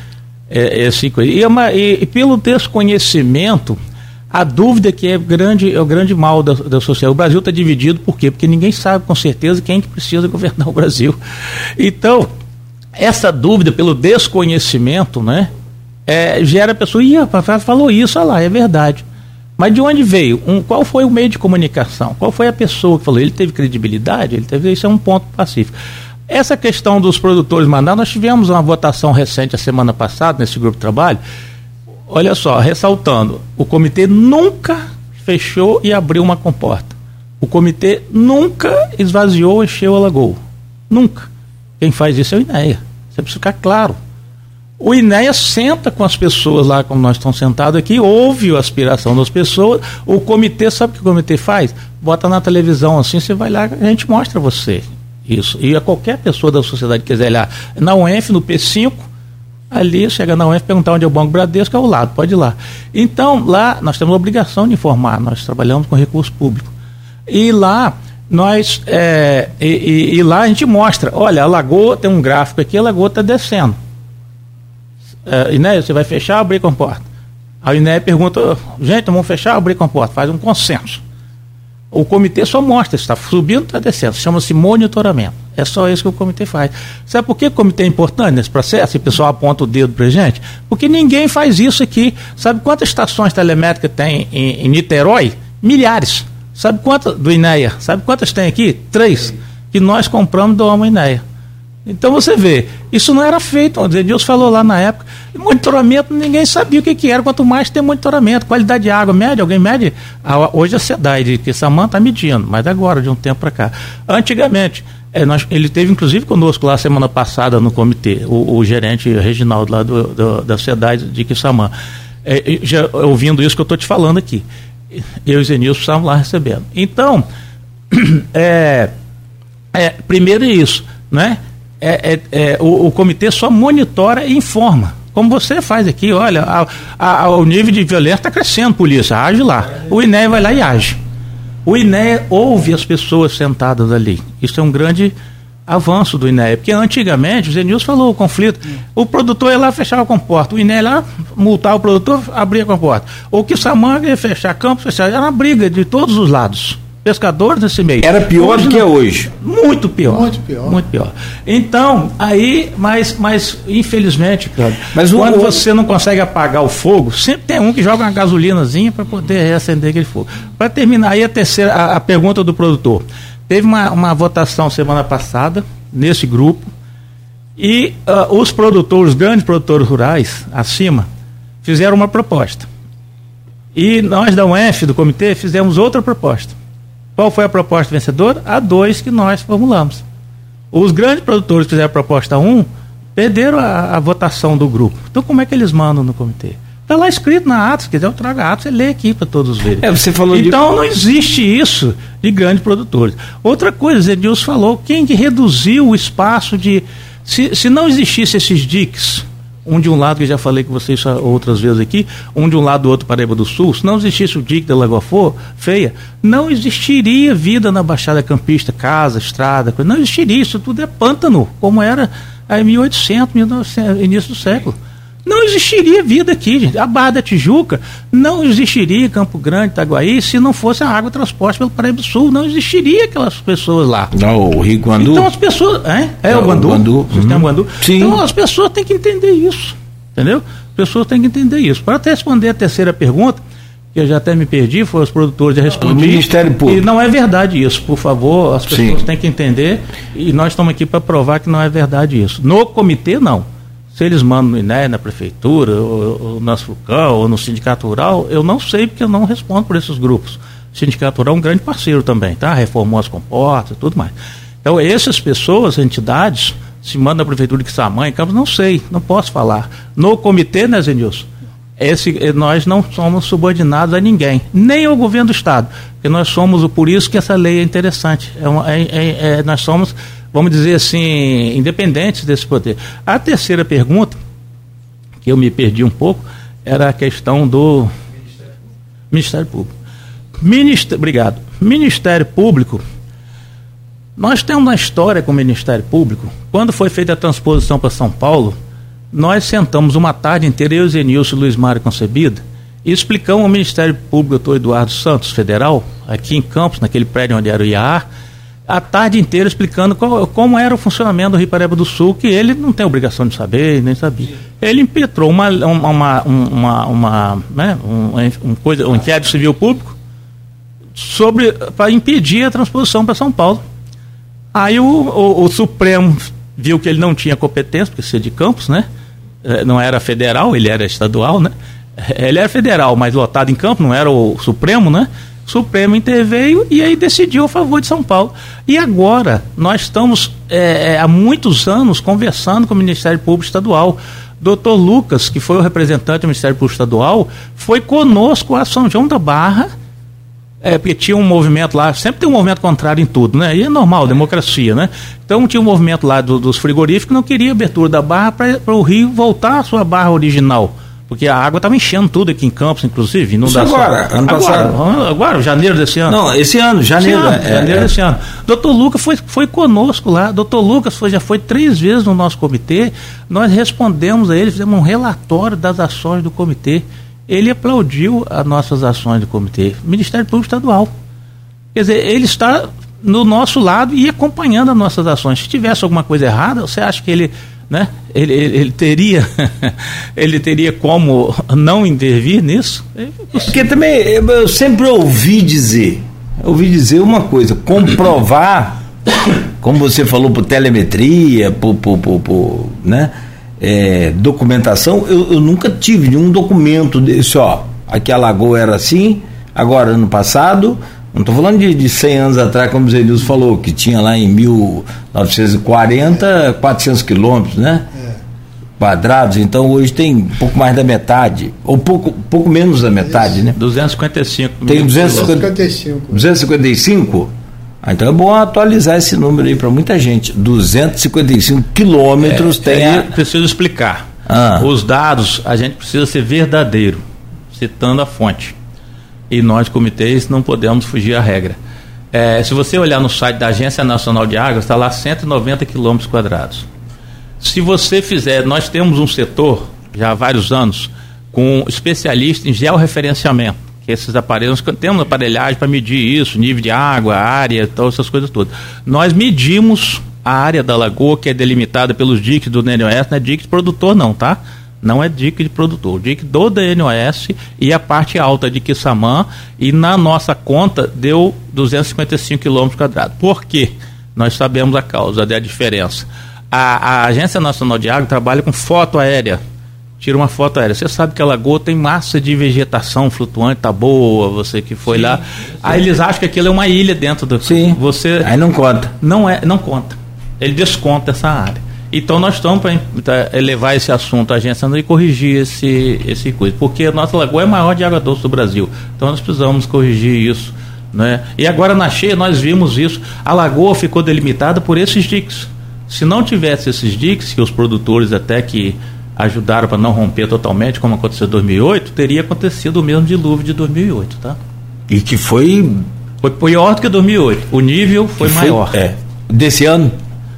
Speaker 4: é, esse, e, é uma, e, e, pelo desconhecimento, a dúvida que é grande é o grande mal da, da sociedade. O Brasil está dividido por quê? Porque ninguém sabe com certeza quem que precisa governar o Brasil. Então, essa dúvida pelo desconhecimento, né, é, gera a pessoa, ih, falou isso, olha lá, é verdade. Mas de onde veio? Um, qual foi o meio de comunicação? Qual foi a pessoa que falou? Ele teve credibilidade? Ele teve, isso é um ponto pacífico. Essa questão dos produtores mandar, nós tivemos uma votação recente a semana passada nesse grupo de trabalho. Olha só, ressaltando, o comitê nunca fechou e abriu uma comporta. O comitê nunca esvaziou ou encheu a lagoa. Nunca. Quem faz isso é o INEA. Você precisa ficar claro. O INEA senta com as pessoas lá, como nós estamos sentados aqui, ouve a aspiração das pessoas. O comitê, sabe o que o comitê faz? Bota na televisão assim, você vai lá, a gente mostra você isso. E a qualquer pessoa da sociedade que quiser olhar na UENF, no P5, ali chega na UENF, perguntar onde é o Banco Bradesco, é ao lado, pode ir lá. Então, lá nós temos a obrigação de informar, nós trabalhamos com recurso público. E lá nós é, e, e, e, lá a gente mostra, olha, a lagoa tem um gráfico aqui, a lagoa está descendo. É, Iné, você vai fechar abrir com porta? A Iné pergunta, gente, vamos fechar abrir com porta? Faz um consenso. O comitê só mostra se está subindo ou está descendo. Chama-se monitoramento. É só isso que o comitê faz. Sabe por que o comitê é importante nesse processo? E o pessoal aponta o dedo para gente? Porque ninguém faz isso aqui. Sabe quantas estações telemétricas tem em, em Niterói? Milhares. Sabe quantas do INEA? Sabe quantas tem aqui? Três. Que nós compramos do Homo INEA. Então você vê, isso não era feito. O Deus falou lá na época. Monitoramento, ninguém sabia o que, que era, quanto mais tem monitoramento, qualidade de água, mede, alguém mede. Hoje a SEDAI de Samanta está medindo, mas agora, de um tempo para cá. Antigamente, é, nós, ele teve inclusive conosco lá semana passada no comitê, o, o gerente Reginaldo lá do, do, da SEDAI de Quissamã. É, já, ouvindo isso que eu estou te falando aqui. Eu e Zenilson estávamos lá recebendo. Então, é, é, primeiro isso, né? É, é, é, o, o, comitê só monitora e informa. Como você faz aqui, olha, a, a, o nível de violência está crescendo, polícia, age lá. O INEA vai lá e age. O INEA ouve as pessoas sentadas ali. Isso é um grande avanço do INEA, porque antigamente, o Zenilson falou o conflito, o produtor ia lá fechar a comporta, o INEA ia lá multar o produtor, abrir a comporta. Ou que Samanga ia fechar campos, fechar, era uma briga de todos os lados pescadores nesse meio.
Speaker 2: Era pior hoje, do que é hoje.
Speaker 4: Muito pior. Muito pior. Muito pior. Então, aí, mas, mas infelizmente, mas quando o... você não consegue apagar o fogo, sempre tem um que joga uma gasolinazinha para poder reacender aquele fogo. Para terminar aí a terceira, a, a, pergunta do produtor. Teve uma, uma votação semana passada nesse grupo e uh, os produtores, os grandes produtores rurais, acima, fizeram uma proposta. E nós da UF, do comitê, fizemos outra proposta qual foi a proposta vencedora? A 2 que nós formulamos. Os grandes produtores que fizeram a proposta 1 um, perderam a, a, votação do grupo. Então, como é que eles mandam no comitê? Está lá escrito na ata, se quiser eu trago a ata, você lê aqui para todos verem.
Speaker 2: É, você falou
Speaker 4: então
Speaker 2: de...
Speaker 4: não existe isso de grandes produtores. Outra coisa, Edilson falou, quem que reduziu o espaço de. Se, se não existisse esses diques, um de um lado, que já falei com vocês outras vezes aqui, um de um lado do outro Paraíba do Sul, se não existisse o dique da Lagoa For, Feia, não existiria vida na Baixada Campista, casa, estrada, não existiria, isso tudo é pântano, como era em 1800, 1900, início do século. Não existiria vida aqui, gente. A Barra da Tijuca não existiria Campo Grande, Itaguaí, se não fosse a água transporte pelo Paraíba do Sul. Não existiria aquelas pessoas lá.
Speaker 2: Não, o Rio Guandu.
Speaker 4: Então as pessoas. É, é o Guandu. O Guandu. Sistema uhum. Guandu. Sim. Então as pessoas têm que entender isso. Entendeu? As pessoas têm que entender isso. Para responder a terceira pergunta, que eu já até me perdi, foi os produtores já responderam. O
Speaker 2: Ministério Público.
Speaker 4: E não é verdade isso, por favor, as pessoas Sim. têm que entender. E nós estamos aqui para provar que não é verdade isso. No comitê, não. Se eles mandam no INE, na prefeitura, ou, ou na SUCAL, ou no sindicato rural, eu não sei porque eu não respondo por esses grupos. O sindicato rural é um grande parceiro também, tá? Reformou as comportas e tudo mais. Então, essas pessoas, entidades, se manda a prefeitura de Samanha, Campos, não sei, não posso falar. No comitê, né, Zenilson? Esse, nós não somos subordinados a ninguém, nem ao governo do Estado, porque nós somos, por isso que essa lei é interessante. É, uma, é, é, é nós somos vamos dizer assim, independentes desse poder. A terceira pergunta, que eu me perdi um pouco, era a questão do Ministério Público. Ministério, obrigado. Ministério Público, nós temos uma história com o Ministério Público. Quando foi feita a transposição para São Paulo, nós sentamos uma tarde inteira, eu, Zenilson e Luiz Mário Concebida, e explicamos ao Ministério Público, doutor Eduardo Santos, federal, aqui em Campos, naquele prédio onde era o IAR, a tarde inteira explicando qual, como era o funcionamento do Rio Paraíba do Sul, que ele não tem obrigação de saber, nem sabia. Ele impetrou uma, uma, uma, uma, né, um, um, coisa, um inquérito civil público sobre para impedir a transposição para São Paulo. Aí o, o, o, Supremo viu que ele não tinha competência, porque ser de Campos, né? É, não era federal, ele era estadual, né? Ele era federal, mas lotado em campo, não era o Supremo, né? Supremo interveio e aí decidiu a favor de São Paulo. E agora, nós estamos é, é há muitos anos conversando com o Ministério Público Estadual. Doutor Lucas, que foi o representante do Ministério Público Estadual, foi conosco a São João da Barra é, porque tinha um movimento lá, sempre tem um movimento contrário em tudo, né? E é normal, democracia, né? Então tinha um movimento lá do, dos frigoríficos que não queria abertura da barra para o rio voltar à sua barra original. Porque a água estava enchendo tudo aqui em Campos, inclusive. Não
Speaker 2: Isso dá agora, só... ano agora, passado.
Speaker 4: Agora, janeiro desse ano.
Speaker 2: Não, esse ano, janeiro. Esse ano,
Speaker 4: é, janeiro é. desse ano. Doutor Lucas foi, foi conosco lá. Doutor Lucas foi, já foi três vezes no nosso comitê. Nós respondemos a ele, fizemos um relatório das ações do comitê ele aplaudiu as nossas ações do comitê, Ministério Público Estadual. Quer dizer, ele está no nosso lado e acompanhando as nossas ações. Se tivesse alguma coisa errada, você acha que ele, né, ele, ele, ele teria, ele teria como não intervir nisso?
Speaker 2: Porque também eu sempre ouvi dizer, ouvi dizer uma coisa, comprovar, como você falou por telemetria, por, por, por, por né? é, documentação, eu, eu, nunca tive nenhum documento desse, ó, aqui a lagoa era assim, agora ano passado, não estou falando de, de 100 anos atrás, como o Zé falou, que tinha lá em 1940 400 quilômetros, né? É. Quadrados, então hoje tem um pouco mais da metade, ou pouco, pouco menos da metade, Isso. né?
Speaker 4: 255
Speaker 2: Tem 255. 255? Ah, então é bom atualizar esse número aí para muita gente. 255 quilômetros é, tem.
Speaker 4: A... Preciso explicar. Ah. Os dados, a gente precisa ser verdadeiro, citando a fonte. E nós, comitês, não podemos fugir à regra. É, se você olhar no site da Agência Nacional de Águas, está lá 190 quilômetros quadrados. Se você fizer, nós temos um setor, já há vários anos, com especialista em georreferenciamento que esses aparelhos, temos aparelhagem para medir isso, nível de água, área, todas essas coisas todas. Nós medimos a área da lagoa que é delimitada pelos DIC do DNOS, não é DIC de produtor não, tá? Não é DIC de produtor, DIC do DNOS e a parte alta de Quissamã e na nossa conta deu 255 km quadrados. Por quê? Nós sabemos a causa da diferença. A, a Agência Nacional de Água trabalha com foto aérea tira uma foto aérea. Você sabe que a lagoa tem massa de vegetação flutuante, tá boa, você que foi sim, lá. Sim. Aí eles acham que aquilo é uma ilha dentro do.
Speaker 2: Sim. Você. Aí não conta.
Speaker 4: Não é, não conta. Ele desconta essa área. Então nós estamos para levar esse assunto à agência e corrigir esse, esse coisa. Porque a nossa lagoa é a maior de água doce do Brasil. Então nós precisamos corrigir isso. Né? E agora na cheia nós vimos isso. A lagoa ficou delimitada por esses diques. Se não tivesse esses diques, que os produtores até que ajudaram para não romper totalmente, como aconteceu em 2008, teria acontecido o mesmo dilúvio de 2008, tá?
Speaker 2: E que foi
Speaker 4: foi pior do que 2008. O nível foi, foi maior.
Speaker 2: É. Desse ano?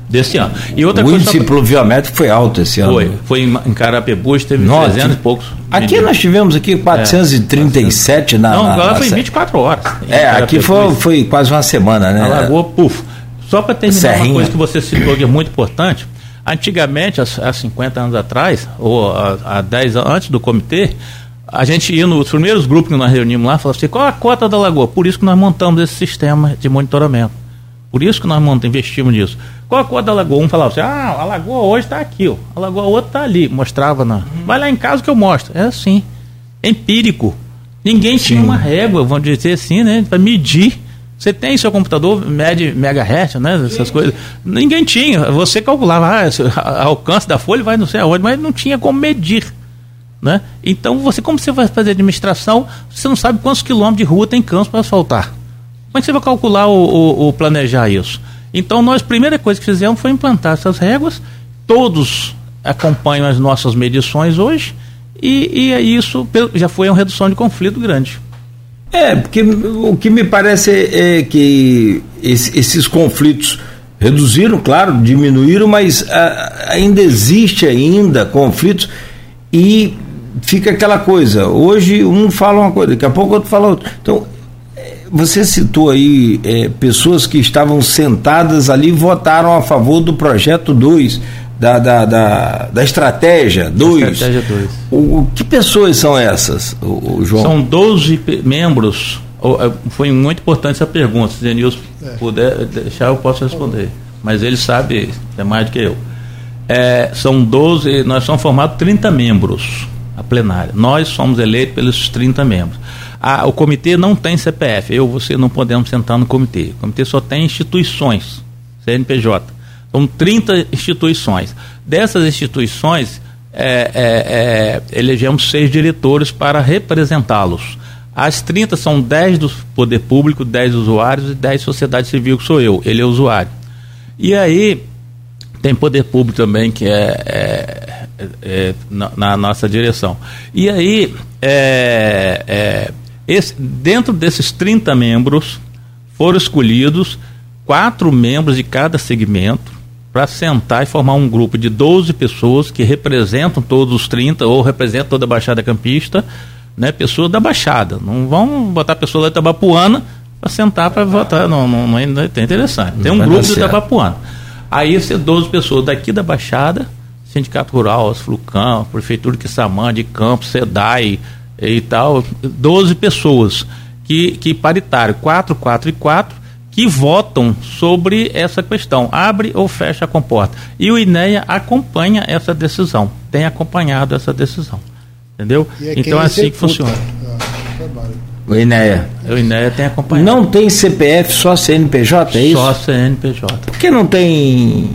Speaker 4: Desse ano. E
Speaker 2: outra o coisa índice pluviométrico foi alto esse ano.
Speaker 4: Foi. Foi em Carapebus, teve Nossa, 300 e poucos.
Speaker 2: Aqui nós tivemos aqui 437 é, na. Não,
Speaker 4: agora foi 24 horas.
Speaker 2: É, aqui foi, foi quase uma semana, né?
Speaker 4: A lagoa, puf. Só para terminar Serrinha. uma coisa que você citou que é muito importante, Antigamente, há 50 anos atrás, ou há 10 anos antes do comitê, a gente ia nos primeiros grupos que nós reunimos lá, falava assim, qual a cota da lagoa? Por isso que nós montamos esse sistema de monitoramento. Por isso que nós montamos, investimos nisso. Qual a cota da lagoa? Um falava assim, ah, a lagoa hoje está aqui, ó. a lagoa outra está ali. Mostrava na. Uhum. Vai lá em casa que eu mostro. É assim. Empírico. Ninguém Sim. tinha uma régua, vamos dizer assim, né? Para medir você tem seu computador mede megahertz, né? Essas sim, coisas. Ninguém tinha. Você calculava, ah, alcance da folha vai não sei aonde, mas não tinha como medir. Né? Então, você, como você vai fazer administração, você não sabe quantos quilômetros de rua tem campos para asfaltar. Como é que você vai calcular ou, planejar isso? Então, nós, a primeira coisa que fizemos foi implantar essas réguas. Todos acompanham as nossas medições hoje. E, e isso já foi uma redução de conflito grande.
Speaker 2: É, porque o que me parece é, é que esse, esses conflitos reduziram, claro, diminuíram, mas a, ainda existe ainda conflitos e fica aquela coisa. Hoje um fala uma coisa, daqui a pouco outro fala outra. Então, é, você citou aí é, pessoas que estavam sentadas ali e votaram a favor do projeto 2 da, da, da, da estratégia 2. Estratégia 2. O, o, que pessoas são essas, o, o João?
Speaker 4: São 12 membros. É, foi muito importante essa pergunta. Se Denilson é. puder deixar, eu posso responder. Mas ele sabe, é mais do que eu. É, são 12, nós somos formados 30 membros, a plenária. Nós somos eleitos pelos 30 membros. A, o comitê não tem CPF. Eu você não podemos sentar no comitê. O comitê só tem instituições, CNPJ. São 30 instituições. Dessas instituições, é, é, é, elegemos seis diretores para representá-los. As 30 são 10 do poder público, 10 usuários e 10 sociedade civil, que sou eu, ele é usuário. E aí, tem poder público também, que é, é, na, na, nossa direção. E aí, é, é, esse, dentro desses 30 membros, foram escolhidos quatro membros de cada segmento para sentar e formar um grupo de 12 pessoas que representam todos os 30 ou representam toda a Baixada Campista né, pessoas da Baixada. Não vão botar pessoa da Itabapuana para sentar para votar. Não, não, não, é, não é interessante. Tem um grupo de Itabapuana. Aí ser 12 pessoas daqui da Baixada, Sindicato Rural, Asflucão, Prefeitura de Quissamã, de Campos, SEDAI e tal, 12 pessoas que, que paritário, 4, 4 e 4, que votam sobre essa questão, abre ou fecha a comporta. E o INEA acompanha essa decisão, tem acompanhado essa decisão. Entendeu? É então é assim que funciona.
Speaker 2: Ah, o INEA.
Speaker 4: O INEA tem acompanhado.
Speaker 2: Não tem CPF, só CNPJ, é isso?
Speaker 4: Só CNPJ.
Speaker 2: Por que não tem.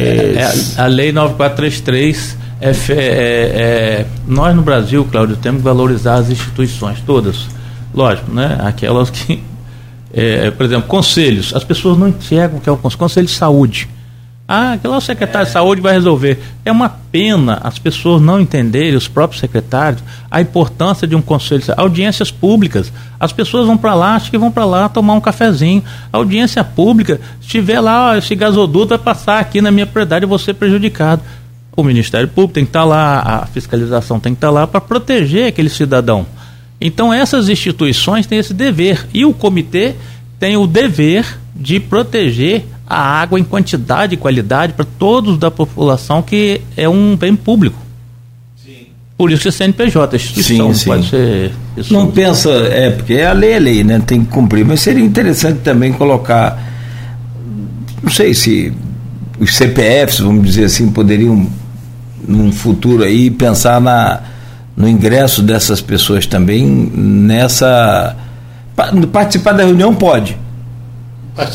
Speaker 4: É, a Lei 9433 é, é, é, nós no Brasil, Cláudio, temos que valorizar as instituições todas. Lógico, né? Aquelas que. É, por exemplo, conselhos. As pessoas não enxergam o que é o conselho. Conselho de saúde. Ah, aquele o secretário de saúde vai resolver. É uma pena as pessoas não entenderem, os próprios secretários, a importância de um conselho, audiências públicas. As pessoas vão para lá, acho que vão para lá tomar um cafezinho. audiência pública, se tiver lá, ó, esse gasoduto vai passar aqui na minha propriedade, eu vou ser prejudicado. O Ministério Público tem que estar tá lá, a fiscalização tem que estar tá lá para proteger aquele cidadão. Então essas instituições têm esse dever e o comitê tem o dever de proteger a água em quantidade e qualidade para todos da população, que é um bem público. Sim. Por isso que é CNPJ, a instituição sim, sim. pode ser.
Speaker 2: Isso. Não pensa, é, porque a lei é lei, né? Tem que cumprir, mas seria interessante também colocar. Não sei se os CPFs, vamos dizer assim, poderiam, num futuro aí, pensar na, no ingresso dessas pessoas também nessa. Participar da reunião pode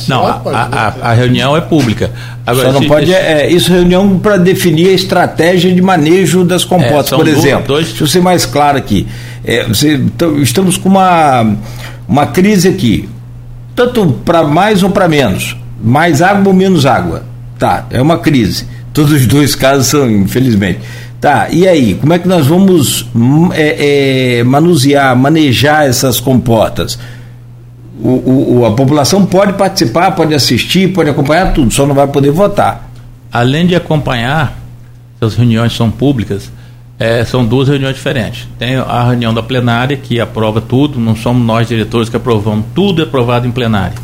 Speaker 4: não, a, a, a, reunião é pública.
Speaker 2: Agora, Só não se, pode. É, isso é reunião para definir a estratégia de manejo das compotas, é, por exemplo. Dois... Deixa eu ser mais claro aqui. É, você, estamos com uma, uma crise aqui. Tanto para mais ou para menos. Mais água ou menos água. Tá, é uma crise. Todos os dois casos são, infelizmente. Tá, e aí, como é que nós vamos hum, é, é, manusear, manejar essas compotas? O, o, a população pode participar, pode assistir, pode acompanhar tudo, só não vai poder votar.
Speaker 4: Além de acompanhar, as reuniões são públicas, é, são duas reuniões diferentes. Tem a reunião da plenária, que aprova tudo, não somos nós diretores que aprovamos, tudo é aprovado em plenária.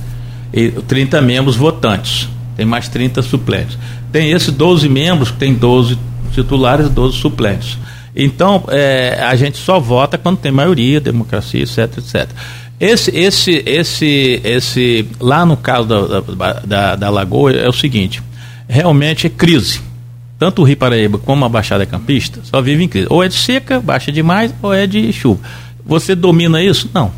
Speaker 4: E 30 membros votantes, tem mais 30 suplentes. Tem esses 12 membros, que tem 12 titulares e 12 suplentes. Então, é, a gente só vota quando tem maioria, democracia, etc, etc. Esse, esse, esse, esse, lá no caso da, da, da, Lagoa é o seguinte, realmente é crise. Tanto o Rio Paraíba como a Baixada Campista só vivem em crise. Ou é de seca, baixa demais, ou é de chuva. Você domina isso? Não.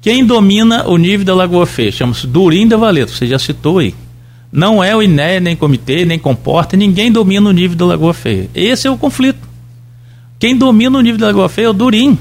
Speaker 4: Quem domina o nível da Lagoa Feia? Chama-se Durim da Valeta, você já citou aí. Não é o INEA, nem comitê, nem comporta, ninguém domina o nível da Lagoa Feia. Esse é o conflito. Quem domina o nível da Lagoa Feia é o Durim.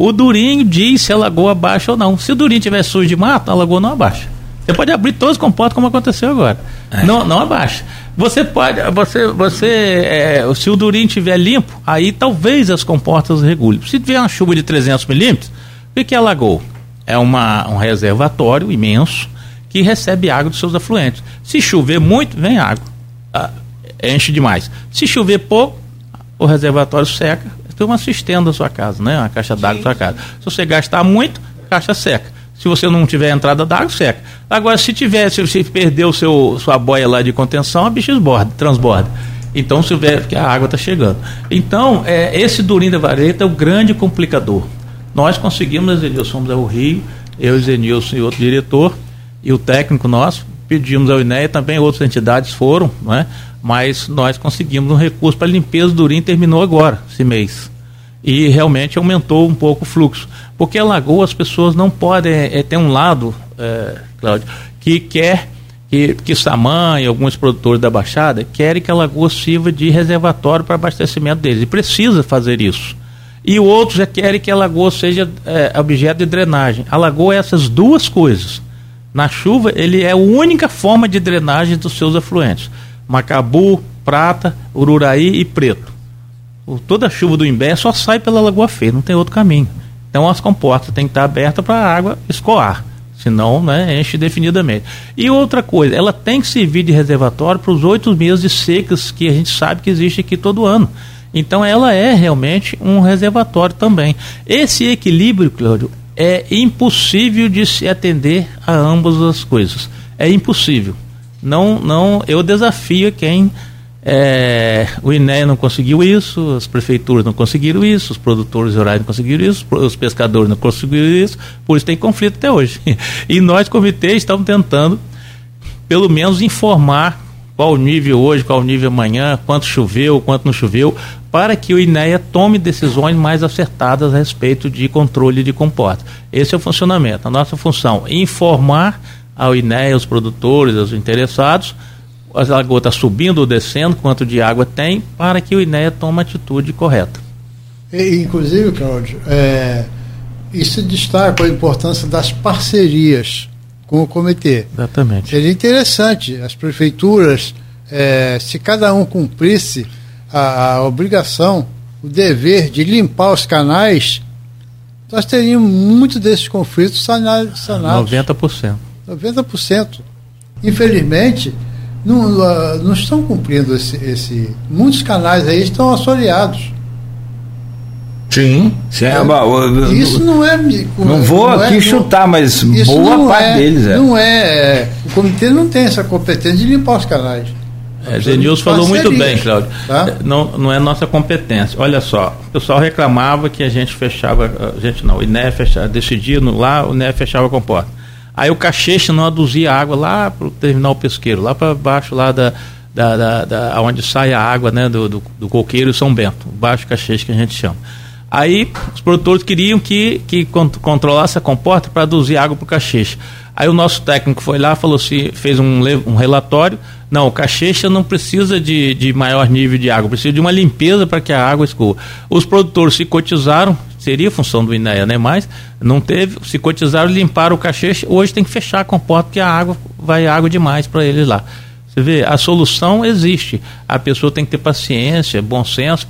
Speaker 4: O Durinho diz se a lagoa abaixa ou não. Se o Durinho tiver sujo de mato, a lagoa não abaixa. Você pode abrir todos os comportas como aconteceu agora. É. Não, não abaixa. Você pode, você, você, é, se o Durinho estiver limpo, aí talvez as comportas regulem. Se tiver uma chuva de 300 milímetros, o que é a lagoa? É uma, um reservatório imenso que recebe água dos seus afluentes. Se chover muito, vem água. Ah, enche demais. Se chover pouco, o reservatório seca, turma assistendo a sua casa, né? Uma caixa d'água na sua casa. Se você gastar muito, caixa seca. Se você não tiver entrada d'água, seca. Agora, se tiver, se você perdeu seu, sua boia lá de contenção, a bicha esborda, transborda. Então, se tiver, porque a água está chegando. Então, é, esse Durim da Vareta é o grande complicador. Nós conseguimos, Zenilson, fomos ao Rio, eu, Zenilson e outro diretor, e o técnico nosso, pedimos ao INEA, também outras entidades foram, não é? mas nós conseguimos um recurso para limpeza do Durim, terminou agora, esse mês. E realmente aumentou um pouco o fluxo. Porque a lagoa as pessoas não podem. É, tem um lado, é, Cláudio, que quer que, que Saman e alguns produtores da Baixada querem que a lagoa sirva de reservatório para abastecimento deles. E precisa fazer isso. E outros já querem que a lagoa seja é, objeto de drenagem. A lagoa é essas duas coisas. Na chuva, ele é a única forma de drenagem dos seus afluentes. Macabu, Prata, Ururaí e Preto. Toda a chuva do Imbé só sai pela Lagoa Feia, não tem outro caminho. Então as comportas têm que estar abertas para a água escoar senão né, enche definidamente. E outra coisa, ela tem que servir de reservatório para os oito meses de secas que a gente sabe que existe aqui todo ano. Então ela é realmente um reservatório também. Esse equilíbrio, Cláudio, é impossível de se atender a ambas as coisas. É impossível. Não, não, eu desafio quem é, o INEA não conseguiu isso, as prefeituras não conseguiram isso, os produtores rurais não conseguiram isso, os pescadores não conseguiram isso, por isso tem conflito até hoje. E nós, comitê, estamos tentando, pelo menos, informar qual o nível hoje, qual o nível amanhã, quanto choveu, quanto não choveu, para que o INEA tome decisões mais acertadas a respeito de controle de comporta. Esse é o funcionamento. A nossa função é informar ao INEA, os produtores, aos interessados, a lagoa está subindo ou descendo, quanto de água tem, para que o INEA tome a atitude correta.
Speaker 3: E, inclusive, Cláudio, é, isso destaca a importância das parcerias com o comitê.
Speaker 4: Exatamente.
Speaker 3: Seria interessante as prefeituras, é, se cada um cumprisse a, a, obrigação, o dever de limpar os canais, nós teríamos muitos desses conflitos sanados.
Speaker 4: 90%.
Speaker 3: 90%. Infelizmente, não, não estão cumprindo esse, esse. Muitos canais aí estão assoreados.
Speaker 2: Sim, sim é,
Speaker 3: é, isso não é.
Speaker 2: Não vou não é aqui é, chutar, mas boa parte
Speaker 3: é,
Speaker 2: deles é.
Speaker 3: Não é, é. O comitê não tem essa competência de limpar os canais.
Speaker 4: É, Zenilson falou muito bem, Cláudio. Tá? Não, não é nossa competência. Olha só, o pessoal reclamava que a gente fechava, a gente não, o INE fechava, decidia no, lá, o INE fechava a comporta. Aí o cacheche não aduzia água lá para o terminal pesqueiro, lá para baixo lá da, da, da, da, onde sai a água né, do, do, do coqueiro São Bento, baixo cacheche que a gente chama. Aí os produtores queriam que, que controlasse a comporta para aduzir água para o cacheche. Aí o nosso técnico foi lá, falou assim, fez um, um relatório. Não, o cachecha não precisa de, de maior nível de água, precisa de uma limpeza para que a água escoa. Os produtores se cotizaram, seria função do INEA, né? Mas não teve, se cotizaram, limparam o cacheche, hoje tem que fechar a comporta porque a água vai água demais para eles lá. Você vê, a solução existe. A pessoa tem que ter paciência, bom senso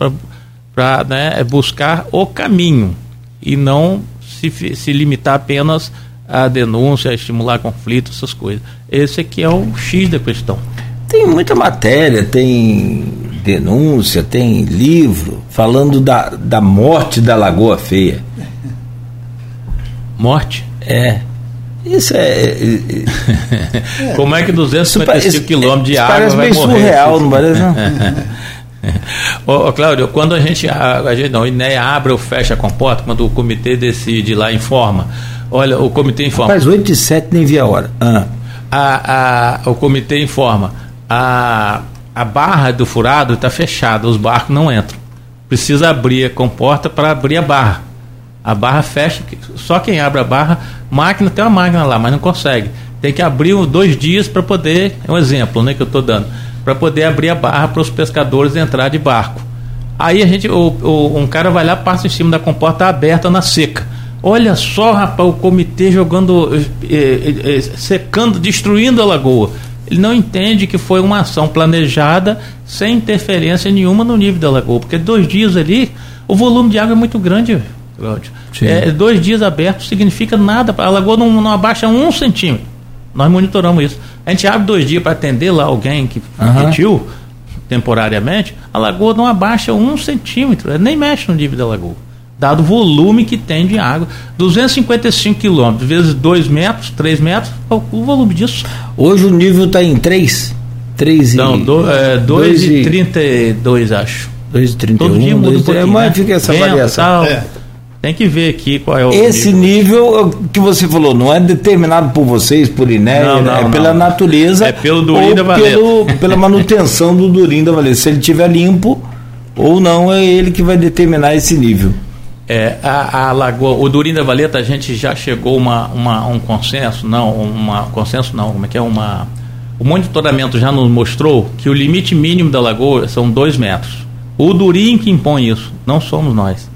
Speaker 4: para né, buscar o caminho e não se, se limitar apenas a denúncia, a estimular conflito, essas coisas. Esse aqui é o X da questão.
Speaker 2: Tem muita matéria, tem denúncia, tem livro falando da, da morte da Lagoa Feia.
Speaker 4: Morte?
Speaker 2: É. Isso é. é,
Speaker 4: é. Como é que 255 quilômetros de água
Speaker 2: parece
Speaker 4: vai
Speaker 2: meio
Speaker 4: morrer?
Speaker 2: surreal, não parece? Não?
Speaker 4: ô, ô, Cláudio, quando a gente, a, a gente não, o INEA abre ou fecha a comporta, quando o comitê decide lá informa, olha, o comitê informa.
Speaker 2: Faz 8 e 7 nem via hora. Ah.
Speaker 4: A, a, o comitê informa. A, a barra do furado está fechada, os barcos não entram. Precisa abrir a comporta para abrir a barra. A barra fecha, só quem abre a barra, máquina tem uma máquina lá, mas não consegue. Tem que abrir dois dias para poder, é um exemplo né, que eu estou dando, para poder abrir a barra para os pescadores entrar de barco. Aí a gente, o, o, um cara vai lá, passa em cima da comporta aberta na seca. Olha só, rapaz, o comitê jogando, eh, eh, eh, secando, destruindo a lagoa. Ele não entende que foi uma ação planejada sem interferência nenhuma no nível da lagoa, porque dois dias ali, o volume de água é muito grande, Cláudio. É, dois dias abertos significa nada, a lagoa não, não abaixa um centímetro. Nós monitoramos isso. A gente abre dois dias para atender lá alguém que uhum. temporariamente, a lagoa não abaixa um centímetro, nem mexe no nível da lagoa dado o volume que tem de água. 255 quilômetros vezes 2 metros, 3 metros, o volume disso.
Speaker 2: Hoje o nível está em 3? 3
Speaker 4: Não, 2,32 é, acho.
Speaker 2: 2,31. Todo dia muda 2, um pouquinho. Mas né? fica essa Vento, variação. É.
Speaker 4: Tem que ver aqui qual é o.
Speaker 2: Esse nível. nível que você falou não é determinado por vocês, por INE, não, não, é não. pela natureza.
Speaker 4: É pelo Durim da
Speaker 2: Valeta. Pelo, pela manutenção do Durim da Valeta. Se ele estiver limpo, ou não é ele que vai determinar esse nível.
Speaker 4: É, a, a lagoa, o Durim da Valeta, a gente já chegou uma, uma um consenso, não, uma consenso não, como é que é uma o monitoramento já nos mostrou que o limite mínimo da lagoa são dois metros. O Durim que impõe isso, não somos nós.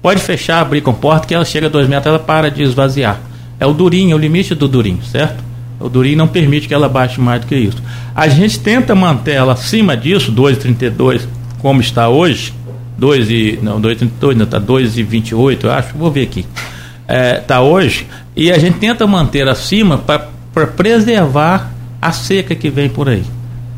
Speaker 4: Pode fechar, abrir com porta, que ela chega a dois metros, ela para de esvaziar. É o Durim, é o limite do Durim, certo? O Durim não permite que ela baixe mais do que isso. A gente tenta manter ela acima disso, 2,32, como está hoje, 2 e, não, 2,32, não, está 2,28, eu acho, vou ver aqui. Está é, tá hoje, e a gente tenta manter acima para preservar a seca que vem por aí.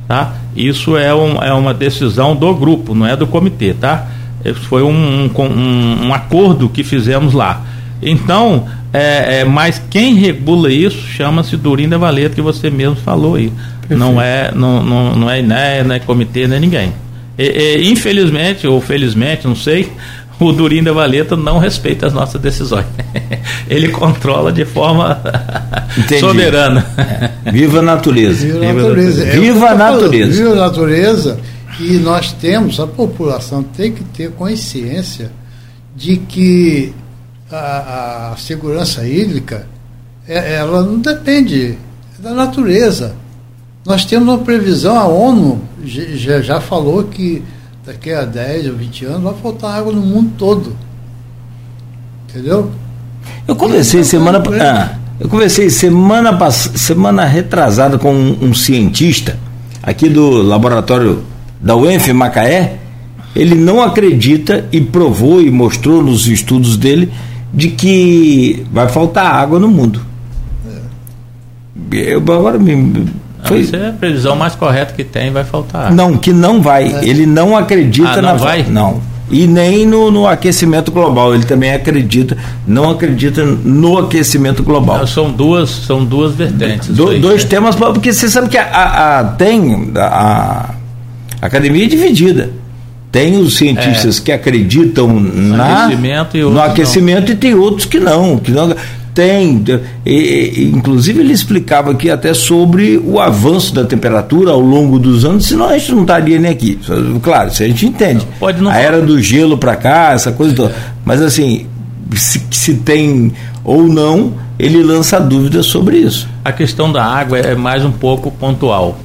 Speaker 4: Tá? Isso é, um, é uma decisão do grupo, não é do comitê, tá? Isso foi um, um, um acordo que fizemos lá. Então, é, é, mas quem regula isso chama-se Durinda Valeta, que você mesmo falou aí. Não é, não, não, não é INE, não é comitê, não é ninguém. E, e, infelizmente, ou felizmente, não sei, o Durinda Valeta não respeita as nossas decisões. Ele controla de forma soberana.
Speaker 2: É. Viva a natureza.
Speaker 3: Viva a natureza.
Speaker 2: É Viva a natureza.
Speaker 3: Viva a natureza. E nós temos, a população tem que ter consciência de que a, a segurança hídrica, é, ela não depende da natureza. Nós temos uma previsão, a ONU já, já falou que daqui a 10 ou 20 anos vai faltar água no mundo todo. Entendeu?
Speaker 2: Eu conversei semana ah, eu conversei semana semana retrasada com um, um, cientista aqui do laboratório da UENF Macaé. Ele não acredita e provou e mostrou nos estudos dele de que vai faltar água no mundo.
Speaker 4: Eu agora me foi... Essa é a previsão mais correta que tem, vai faltar água.
Speaker 2: Não, que não vai. É. Ele não acredita ah,
Speaker 4: não
Speaker 2: na
Speaker 4: vai?
Speaker 2: Não. E nem no, no, aquecimento global. Ele também acredita, não acredita no aquecimento global. Não,
Speaker 4: são duas, são duas vertentes.
Speaker 2: Do, aí, dois né? temas, porque você sabe que a, a, a tem a, a academia é dividida. Tem os cientistas é. que acreditam na, aquecimento no aquecimento não. e tem outros que não, que não. Tem, e, inclusive ele explicava aqui até sobre o avanço da temperatura ao longo dos anos, senão a gente não estaria nem aqui. Claro, isso a gente entende.
Speaker 4: Pode não
Speaker 2: a era do gelo para cá, essa coisa toda. Mas assim, se, se tem ou não, ele lança dúvidas sobre isso.
Speaker 4: A questão da água é mais um pouco pontual.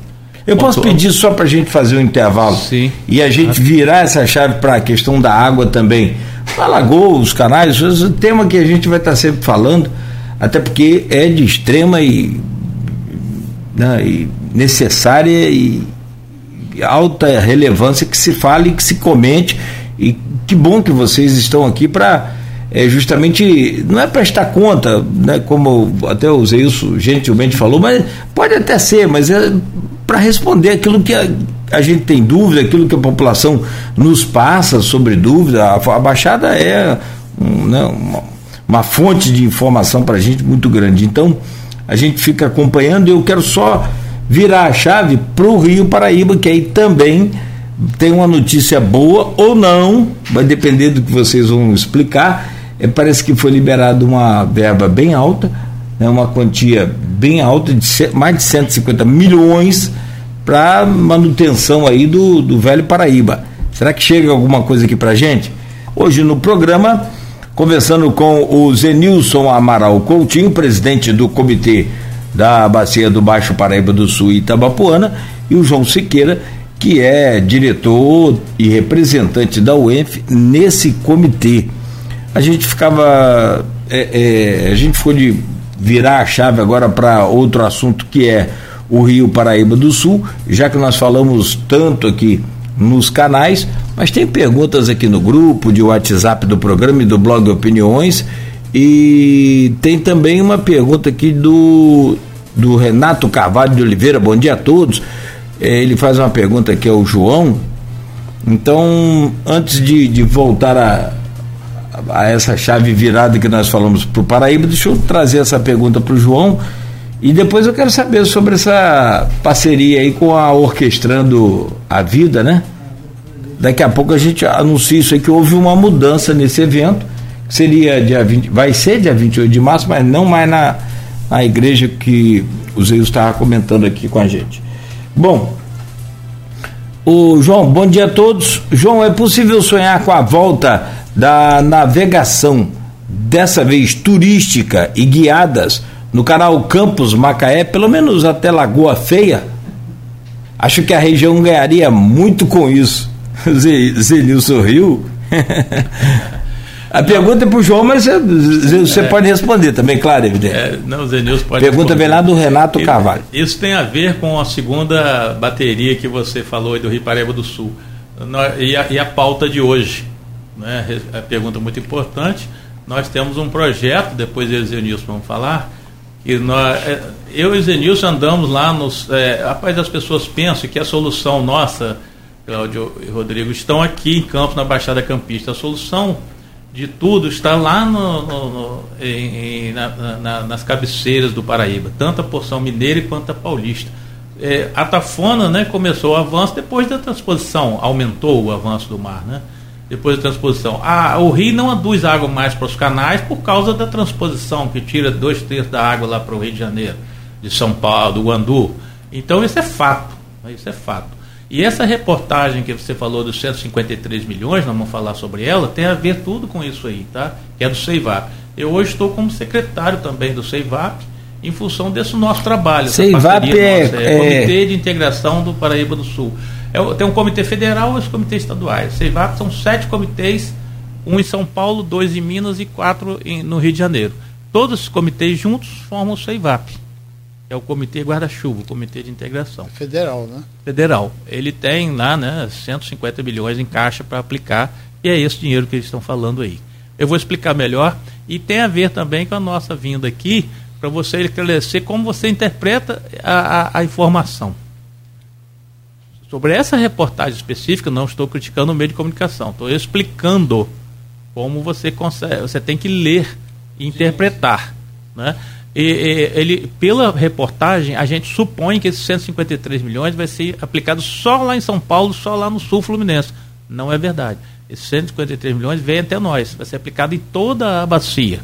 Speaker 2: Eu posso pedir só para a gente fazer um intervalo
Speaker 4: Sim.
Speaker 2: e a gente virar essa chave para a questão da água também. A lagoa, os canais, esse tema que a gente vai estar tá sempre falando, até porque é de extrema e, né, e necessária e alta relevância que se fale e que se comente. E que bom que vocês estão aqui para é justamente não é prestar conta, né, como até o Zé isso gentilmente falou, mas pode até ser, mas é para responder aquilo que a, a, gente tem dúvida, aquilo que a população nos passa sobre dúvida. A, a Baixada é um, né, uma, uma, fonte de informação para a gente muito grande. Então, a gente fica acompanhando e eu quero só virar a chave para o Rio Paraíba, que aí também tem uma notícia boa ou não, vai depender do que vocês vão explicar. É, parece que foi liberada uma verba bem alta né, uma quantia bem alta, de mais de 150 milhões para manutenção aí do, do Velho Paraíba. Será que chega alguma coisa aqui para gente? Hoje no programa, conversando com o Zenilson Amaral Coutinho, presidente do comitê da Bacia do Baixo Paraíba do Sul e Itabapuana, e o João Siqueira, que é diretor e representante da UENF nesse comitê. A gente ficava. É, é, a gente ficou de virar a chave agora para outro assunto que é o Rio Paraíba do Sul, já que nós falamos tanto aqui nos canais, mas tem perguntas aqui no grupo de WhatsApp do programa e do blog Opiniões e tem também uma pergunta aqui do do Renato Carvalho de Oliveira. Bom dia a todos. É, ele faz uma pergunta aqui ao João. Então, antes de, de voltar a, a essa chave virada que nós falamos para o Paraíba, deixa eu trazer essa pergunta para o João. E depois eu quero saber sobre essa parceria aí com a Orquestrando a Vida, né? Daqui a pouco a gente anuncia isso aí, que houve uma mudança nesse evento, que seria dia 20, vai ser dia 28 de março, mas não mais na, na igreja que o Zeus estava comentando aqui com a gente. Bom, O João, bom dia a todos. João, é possível sonhar com a volta da navegação, dessa vez turística e guiadas, no canal Campos Macaé, pelo menos até Lagoa Feia? Acho que a região ganharia muito com isso. Zenil sorriu. A pergunta é para o João, mas você, é, pode responder também, claro, evidente. É,
Speaker 4: não, Zenilson
Speaker 2: pode Pergunta vem lá do Renato Carvalho.
Speaker 4: Isso tem a ver com a segunda bateria que você falou aí do Rio Pareba do Sul. E a, e a pauta de hoje. Né? A pergunta muito importante. Nós temos um projeto, depois eu e o Zenilson vamos falar, que nós, é, eu e Zenilson andamos lá nos. É, rapaz, as pessoas pensam que a solução nossa, Cláudio e Rodrigo, estão aqui em Campos, na Baixada Campista. A solução de tudo está lá no, no, no em, na, na, nas cabeceiras do Paraíba, tanto a porção mineira quanto a paulista. É, a Tafona né, começou o avanço depois da transposição, aumentou o avanço do mar, né, depois da transposição. Ah, o rio não aduz água mais para os canais por causa da transposição, que tira dois terços da água lá para o Rio de Janeiro, de São Paulo, do Guandu. Então isso é fato, né, isso é fato. E essa reportagem que você falou dos 153 milhões, nós vamos falar sobre ela, tem a ver tudo com isso aí, tá? Que é do Seivap. Eu hoje estou como secretário também do Seivap, em função desse nosso trabalho.
Speaker 2: Seivap é,
Speaker 4: nossa, é, é, Comitê de Integração do Paraíba do Sul. É, tem um comitê federal e os comitês estaduais. Seivap são sete comitês, um em São Paulo, dois em Minas e quatro em, no Rio de Janeiro. Todos os comitês juntos formam o Seivap é o Comitê Guarda-Chuva, o Comitê de Integração.
Speaker 3: Federal, né?
Speaker 4: Federal. Ele tem lá né, 150 milhões em caixa para aplicar e é esse dinheiro que eles estão falando aí. Eu vou explicar melhor e tem a ver também com a nossa vinda aqui para você esclarecer como você interpreta a, a, a informação. Sobre essa reportagem específica, não estou criticando o meio de comunicação, estou explicando como você consegue, você tem que ler e interpretar. Né? E, e, ele, pela reportagem, a gente supõe que esses 153 milhões vai ser aplicado só lá em São Paulo, só lá no sul fluminense. Não é verdade. Esses 153 milhões vêm até nós, vai ser aplicado em toda a bacia.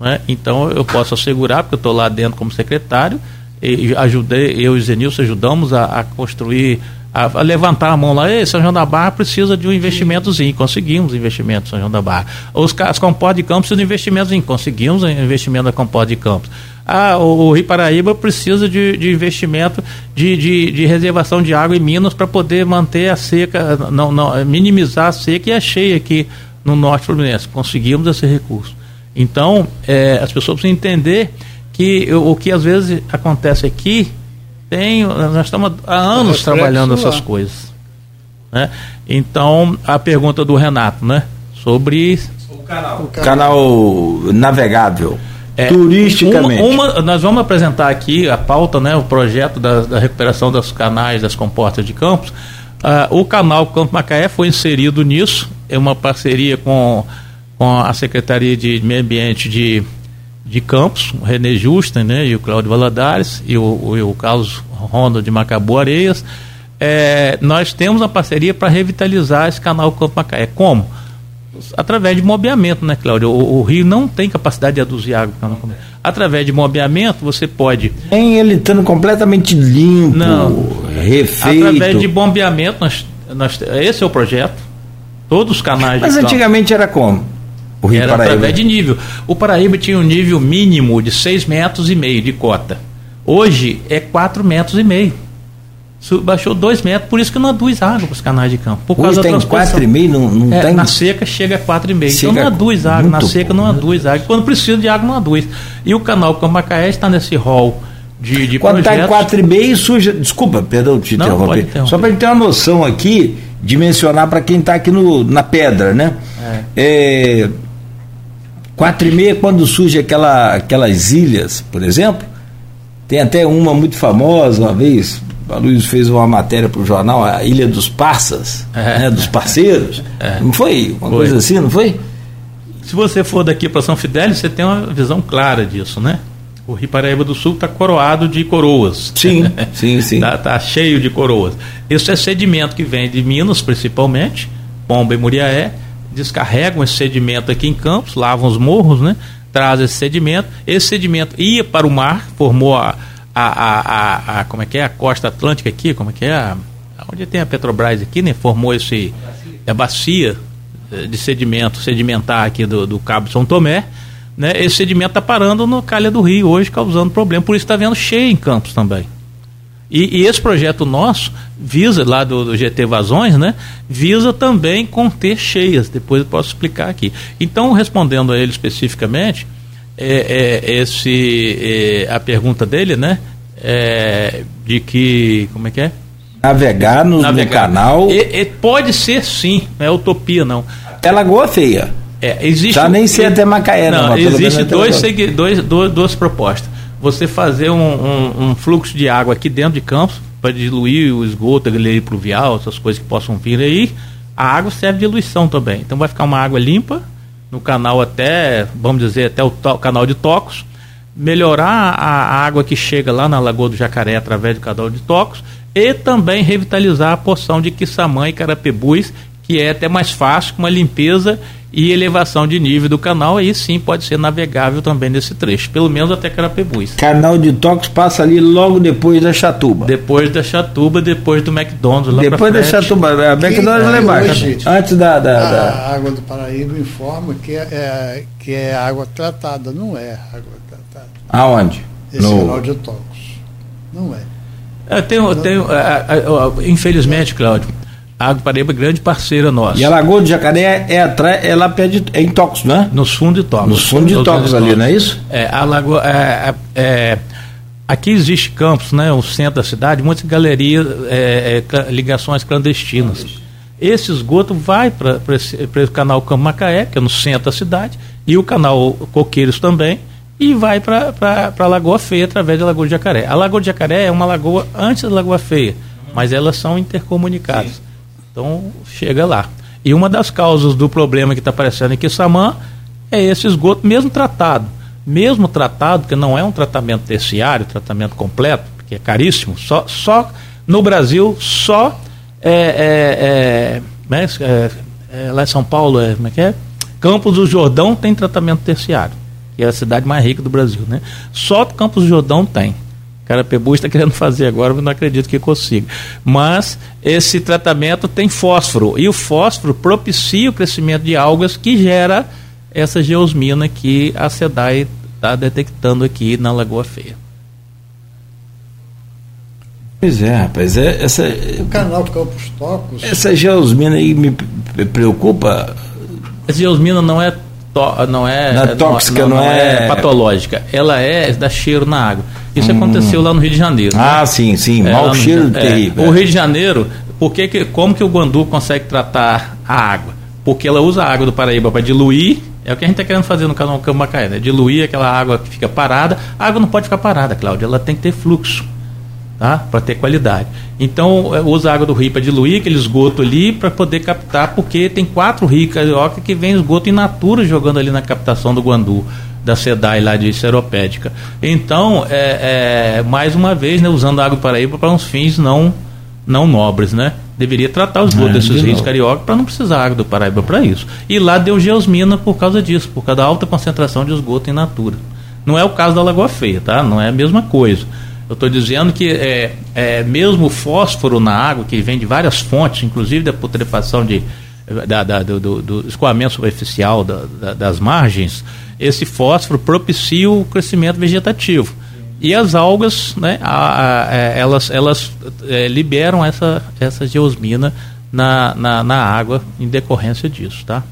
Speaker 4: Né? Então eu posso assegurar, porque eu estou lá dentro como secretário, e ajudei, eu e Zenilson ajudamos a, a construir a, a, levantar a mão lá, Ei, São João da Barra precisa de um investimentozinho, conseguimos investimento São João da Barra. Os, as comportas de campos precisam de investimentozinho, conseguimos investimento da comporta de campos. Ah, o, o Rio Paraíba precisa de, de investimento de, de, de, reservação de água em Minas para poder manter a seca, não, não, minimizar a seca e a cheia aqui no norte fluminense. Conseguimos esse recurso. Então, é, as pessoas precisam entender que o, o que às vezes acontece aqui tem, nós estamos há anos trabalhando essas coisas. Né? Então, a pergunta do Renato, né? Sobre
Speaker 2: o canal, o canal navegável. É, turisticamente.
Speaker 4: Uma, uma, nós vamos apresentar aqui a pauta, né, o projeto da, da recuperação dos canais das comportas de campos. Uh, o canal Campo Macaé foi inserido nisso, é uma parceria com, com a Secretaria de Meio Ambiente de de Campos, o René Justa né, e o Cláudio Valadares e o, o, o Carlos Ronda de Macabu Areias, é, nós temos uma parceria para revitalizar esse canal Campo Macaé. Como? Através de mobiamento, né, Cláudio? O, o, rio não tem capacidade de aduzir água. Através de mobiamento, você pode.
Speaker 2: Tem ele estando completamente limpo,
Speaker 4: não, refeito. Através de bombeamento, nós, nós, esse é o projeto. Todos os canais.
Speaker 2: Mas antigamente era como?
Speaker 4: O Rio Era Paraíba. através de nível. O Paraíba tinha um nível mínimo de 6 metros e meio de cota. Hoje é 4 metros e meio. Baixou 2 metros, por isso que não aduz água para os canais de campo. Por
Speaker 2: Hoje tem 4,5, não, não
Speaker 4: é,
Speaker 2: tem?
Speaker 4: Na seca chega a 4,5. Então não aduz água, na seca não aduz água. Quando precisa de água, não aduz. E o canal Cambacaé está nesse rol de, de
Speaker 2: Quando está em 4,5 suja. Desculpa, perdão te interromper. Só para a gente ter uma noção aqui, dimensionar para quem está aqui no, na pedra, né? É. é Quatro e meia, quando surge aquela, aquelas ilhas, por exemplo, tem até uma muito famosa, uma vez, a Luiz fez uma matéria para o jornal, a Ilha dos Passas, é, né, dos parceiros. É, não foi? Uma foi. coisa assim, não foi?
Speaker 4: Se você for daqui para São Fidélis, você tem uma visão clara disso, né? O Rio Paraíba do Sul está coroado de coroas.
Speaker 2: Sim, sim, sim.
Speaker 4: Está tá cheio de coroas. Isso é sedimento que vem de Minas, principalmente, Pomba e Muriaé, descarregam esse sedimento aqui em Campos, lavam os morros, né? Traz esse sedimento. Esse sedimento ia para o mar, formou a, a, a, a, como é que é? A costa atlântica aqui, como é que é? A, onde tem a Petrobras aqui, né, formou esse a bacia eh, de sedimento, sedimentar aqui do, do Cabo São Tomé, né, esse sedimento está parando no calha do rio hoje, causando problema. Por isso está vendo cheio em Campos também. E, e, esse projeto nosso visa, lá do, do, GT Vazões, né, visa também conter cheias, depois eu posso explicar aqui. Então, respondendo a ele especificamente, é, é, esse, é, a pergunta dele, né, é, de que, como é que é?
Speaker 2: Navegar no, Navegar. no canal.
Speaker 4: E, e pode ser sim, não é utopia não.
Speaker 2: É Lagoa Feia.
Speaker 4: É, existe,
Speaker 2: Já nem sei até Macaé,
Speaker 4: não. não existe dois, dois, dois, duas propostas você fazer um, um, um fluxo de água aqui dentro de campos para diluir o esgoto, a pluvial, essas coisas que possam vir aí. A água serve de diluição também. Então vai ficar uma água limpa no canal até, vamos dizer, até o, o canal de Tocos, melhorar a, a, água que chega lá na Lagoa do Jacaré através do canal de Tocos e também revitalizar a porção de Quissamã e Carapebus, que é até mais fácil com uma limpeza e elevação de nível do canal, aí sim pode ser navegável também nesse trecho, pelo menos até Carapebus.
Speaker 2: Canal de Tox passa ali logo depois da Chatuba.
Speaker 4: Depois da Chatuba, depois do McDonald's. Lá
Speaker 2: depois da Chatuba, a McDonald's lá embaixo. Antes da, da,
Speaker 3: a
Speaker 2: da,
Speaker 3: água do Paraíba informa que é, é, que é água tratada, não é água tratada.
Speaker 2: Aonde?
Speaker 3: Esse no... canal de Tox. Não é.
Speaker 4: é tem, tem, infelizmente, Cláudio, a Água Paraíba é grande parceira nossa.
Speaker 2: E a Lagoa do Jacaré é, atrás, é lá perto de, é em Tocos, não é?
Speaker 4: Nos fundos de Tocos.
Speaker 2: Nos fundos de Tocos ali, não é isso?
Speaker 4: É, a Lagoa. É, é, é, aqui existe campos, né? O centro da cidade, muitas galerias, é, é ligações clandestinas. Esse esgoto vai para o canal Campo Macaé, que é no centro da cidade, e o canal Coqueiros também, e vai para a Lagoa Feia através da Lagoa de Jacaré. A Lagoa de Jacaré é uma lagoa antes da Lagoa Feia, mas elas são intercomunicadas. Sim. Então chega lá. E uma das causas do problema que está aparecendo em Quissamã é esse esgoto mesmo tratado. Mesmo tratado, que não é um tratamento terciário, tratamento completo, que é caríssimo, só, só no Brasil, só é, é, é, né, é, é lá em São Paulo, é, como é que é? Campos do Jordão tem tratamento terciário, que é a cidade mais rica do Brasil. Né? Só Campos do Jordão tem. Carapebu está querendo fazer agora, mas não acredito que consiga. Mas esse tratamento tem fósforo, e o fósforo propicia o crescimento de algas que gera essa geosmina que a SEDAI está detectando aqui na Lagoa Feia.
Speaker 2: Pois é, rapaz, é, essa,
Speaker 3: o canal Campos Tocos.
Speaker 2: Essa geosmina aí me preocupa.
Speaker 4: Essa geosmina não é não é,
Speaker 2: não é tóxica, não, não, não é...
Speaker 4: é... patológica. Ela é dá cheiro na água. Isso hum. aconteceu lá no Rio de Janeiro.
Speaker 2: Ah, né? sim, sim. É, Mau cheiro
Speaker 4: no, é, terrível. o Rio de Janeiro, por que, que, como que o Guandu consegue tratar a água? Porque ela usa a água do Paraíba para diluir. É o que a gente está querendo fazer no canal Cambacaé, né? Diluir aquela água que fica parada. A água não pode ficar parada, Cláudia. Ela tem que ter fluxo tá? para ter qualidade. Então, é, usa a água do rio para diluir aquele esgoto ali para poder captar, porque tem quatro rios carioca que vem esgoto in natura jogando ali na captação do Guandu, da SEDAI lá de Seropédica. Então, é, é, mais uma vez, né, usando a água do Paraíba para uns fins não, não nobres, né? Deveria tratar os esgotos é, desses de rios carioca para não precisar água do Paraíba para isso. E lá deu geosmina por causa disso, por causa da alta concentração de esgoto in natura. Não é o caso da Lagoa Feia, tá? Não é a mesma coisa. Eu estou dizendo que é, é, mesmo o fósforo na água, que vem de várias fontes, inclusive da putrefação de, da, da, do, do, escoamento superficial da, das margens, esse fósforo propicia o crescimento vegetativo. E as algas, né, a, a, é, elas, elas é, liberam essa, essa geosmina na, na, na água em decorrência disso, tá?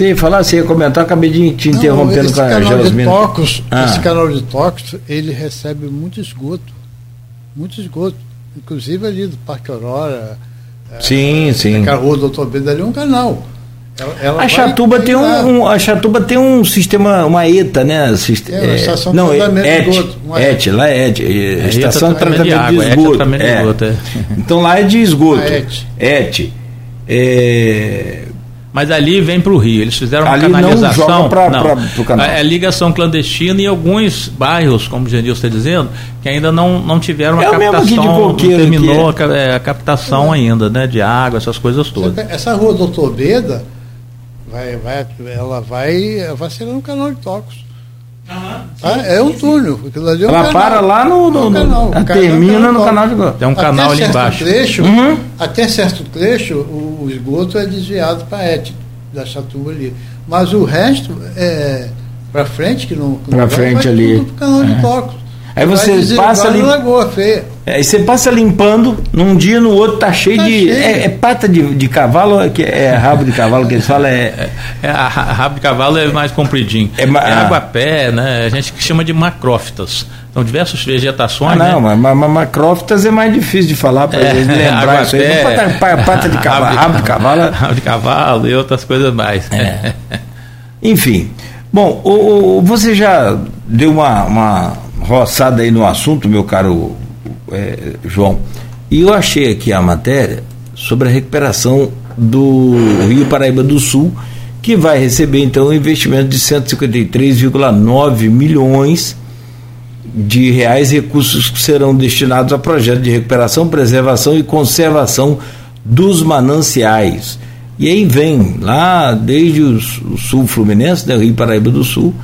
Speaker 2: Você ia falar, você ia comentar, acabei de te interrompendo com a Jasmine.
Speaker 3: ah. Esse canal de tóxicos, ele recebe muito esgoto. Muito esgoto. Inclusive ali do Parque Aurora.
Speaker 2: Sim, é, sim.
Speaker 3: A rua Doutor Beda ali é um canal.
Speaker 2: Ela, ela a Chatuba tem um, um, a Chatuba tem um sistema uma ETA né Sist
Speaker 3: é, estação
Speaker 2: não,
Speaker 3: de tratamento
Speaker 2: ET,
Speaker 3: de esgoto
Speaker 2: ET, lá é ET, é, estação de tratamento de, água, de esgoto, é.
Speaker 4: de esgoto é.
Speaker 2: então lá é de esgoto ET, ET. É,
Speaker 4: mas ali vem para o Rio. Eles fizeram uma ali canalização. Não, pra, não. Pra, pro canal. É, é ligação clandestina e alguns bairros, como o Genil está dizendo, que ainda não, não tiveram é a captação, não terminou a, é, a, captação é. ainda, né? De água, essas coisas todas.
Speaker 3: Essa rua Doutor Beda, vai, vai, ela vai, vai ser no canal de Tocos. Ah, é um túnel. Aquilo ali é um
Speaker 2: Ela
Speaker 3: canal.
Speaker 2: para lá no. no,
Speaker 3: É
Speaker 2: no-
Speaker 3: canal.
Speaker 2: termina no
Speaker 3: canal.
Speaker 2: canal de Go-
Speaker 4: Tem um
Speaker 3: Até
Speaker 4: canal ali
Speaker 3: certo
Speaker 4: embaixo.
Speaker 3: Trecho,
Speaker 2: Uhum.
Speaker 3: Até certo trecho, o, o esgoto é desviado para a ET, da Chatuba ali. Mas o resto é para frente, que não. vai,
Speaker 2: frente
Speaker 3: vai
Speaker 2: ali.
Speaker 3: canal de Cocos.
Speaker 2: Aí você passa ali-
Speaker 3: na Lagoa Feia.
Speaker 2: É, Aí você passa limpando, num dia no outro tá cheio
Speaker 3: Tá
Speaker 2: de.
Speaker 3: cheio.
Speaker 2: É, é pata de, de cavalo, ou é, que- é rabo de cavalo que eles falam? É,
Speaker 4: É, a, a rabo de cavalo é mais compridinho.
Speaker 2: É
Speaker 4: É,
Speaker 2: ma- ah.
Speaker 4: água-pé, né? A gente chama de macrófitas. São diversas
Speaker 2: ah,
Speaker 4: vegetações.
Speaker 2: não,
Speaker 4: né?
Speaker 2: mas, mas, macrófitas é mais difícil de falar para
Speaker 4: É,
Speaker 2: eles lembrar isso aí.
Speaker 4: água-pé,
Speaker 2: Não pata, pa- pata de cavalo, rabo de cavalo. é-
Speaker 4: rabo de cavalo e outras coisas mais.
Speaker 2: Enfim. Bom, o, o- você já deu uma, uma roçada aí no assunto, meu caro é, João, e eu achei aqui a matéria sobre a recuperação do Rio Paraíba do Sul, que vai receber então um investimento de 153,9 milhões de reais, recursos que serão destinados a projetos de recuperação, preservação e conservação dos mananciais. E aí vem lá desde o, su- o sul fluminense, né, Rio Paraíba do Sul,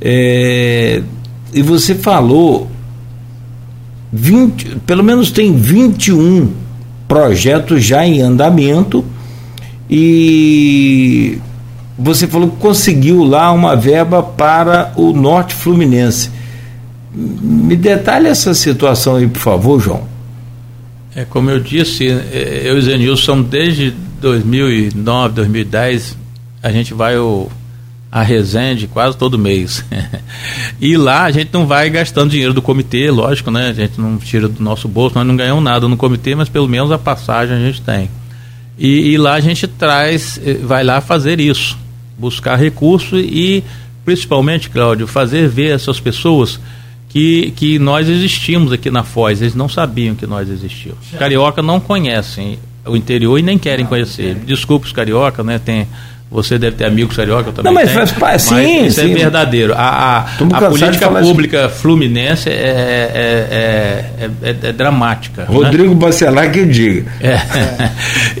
Speaker 2: é, e você falou 20, pelo menos tem 21 projetos já em andamento e você falou que conseguiu lá uma verba para o Norte Fluminense. Me detalhe essa situação aí, por favor, João.
Speaker 4: É, como eu disse, eh, eu e Zenilson, desde 2009, 2010, a gente vai ao, a Resende quase todo mês. e lá a gente não vai gastando dinheiro do comitê, lógico, né? A gente não tira do nosso bolso, nós não ganhamos nada no comitê, mas pelo menos a passagem a gente tem. E, e lá a gente traz, eh, vai lá fazer isso, buscar recurso e, principalmente, Cláudio, fazer ver essas pessoas que, que nós existimos aqui na Foz. Eles não sabiam que nós existíamos. Carioca não conhecem o interior e nem querem conhecer. Desculpe os carioca, né? Tem, você deve ter amigos carioca eu também.
Speaker 2: Não, mas parte-
Speaker 4: mas
Speaker 2: sim,
Speaker 4: isso
Speaker 2: sim.
Speaker 4: é verdadeiro. A, a, a política pública fluminense é, é, é, é, é- é dramática. né?
Speaker 2: Rodrigo Bacelar que diga.
Speaker 4: É.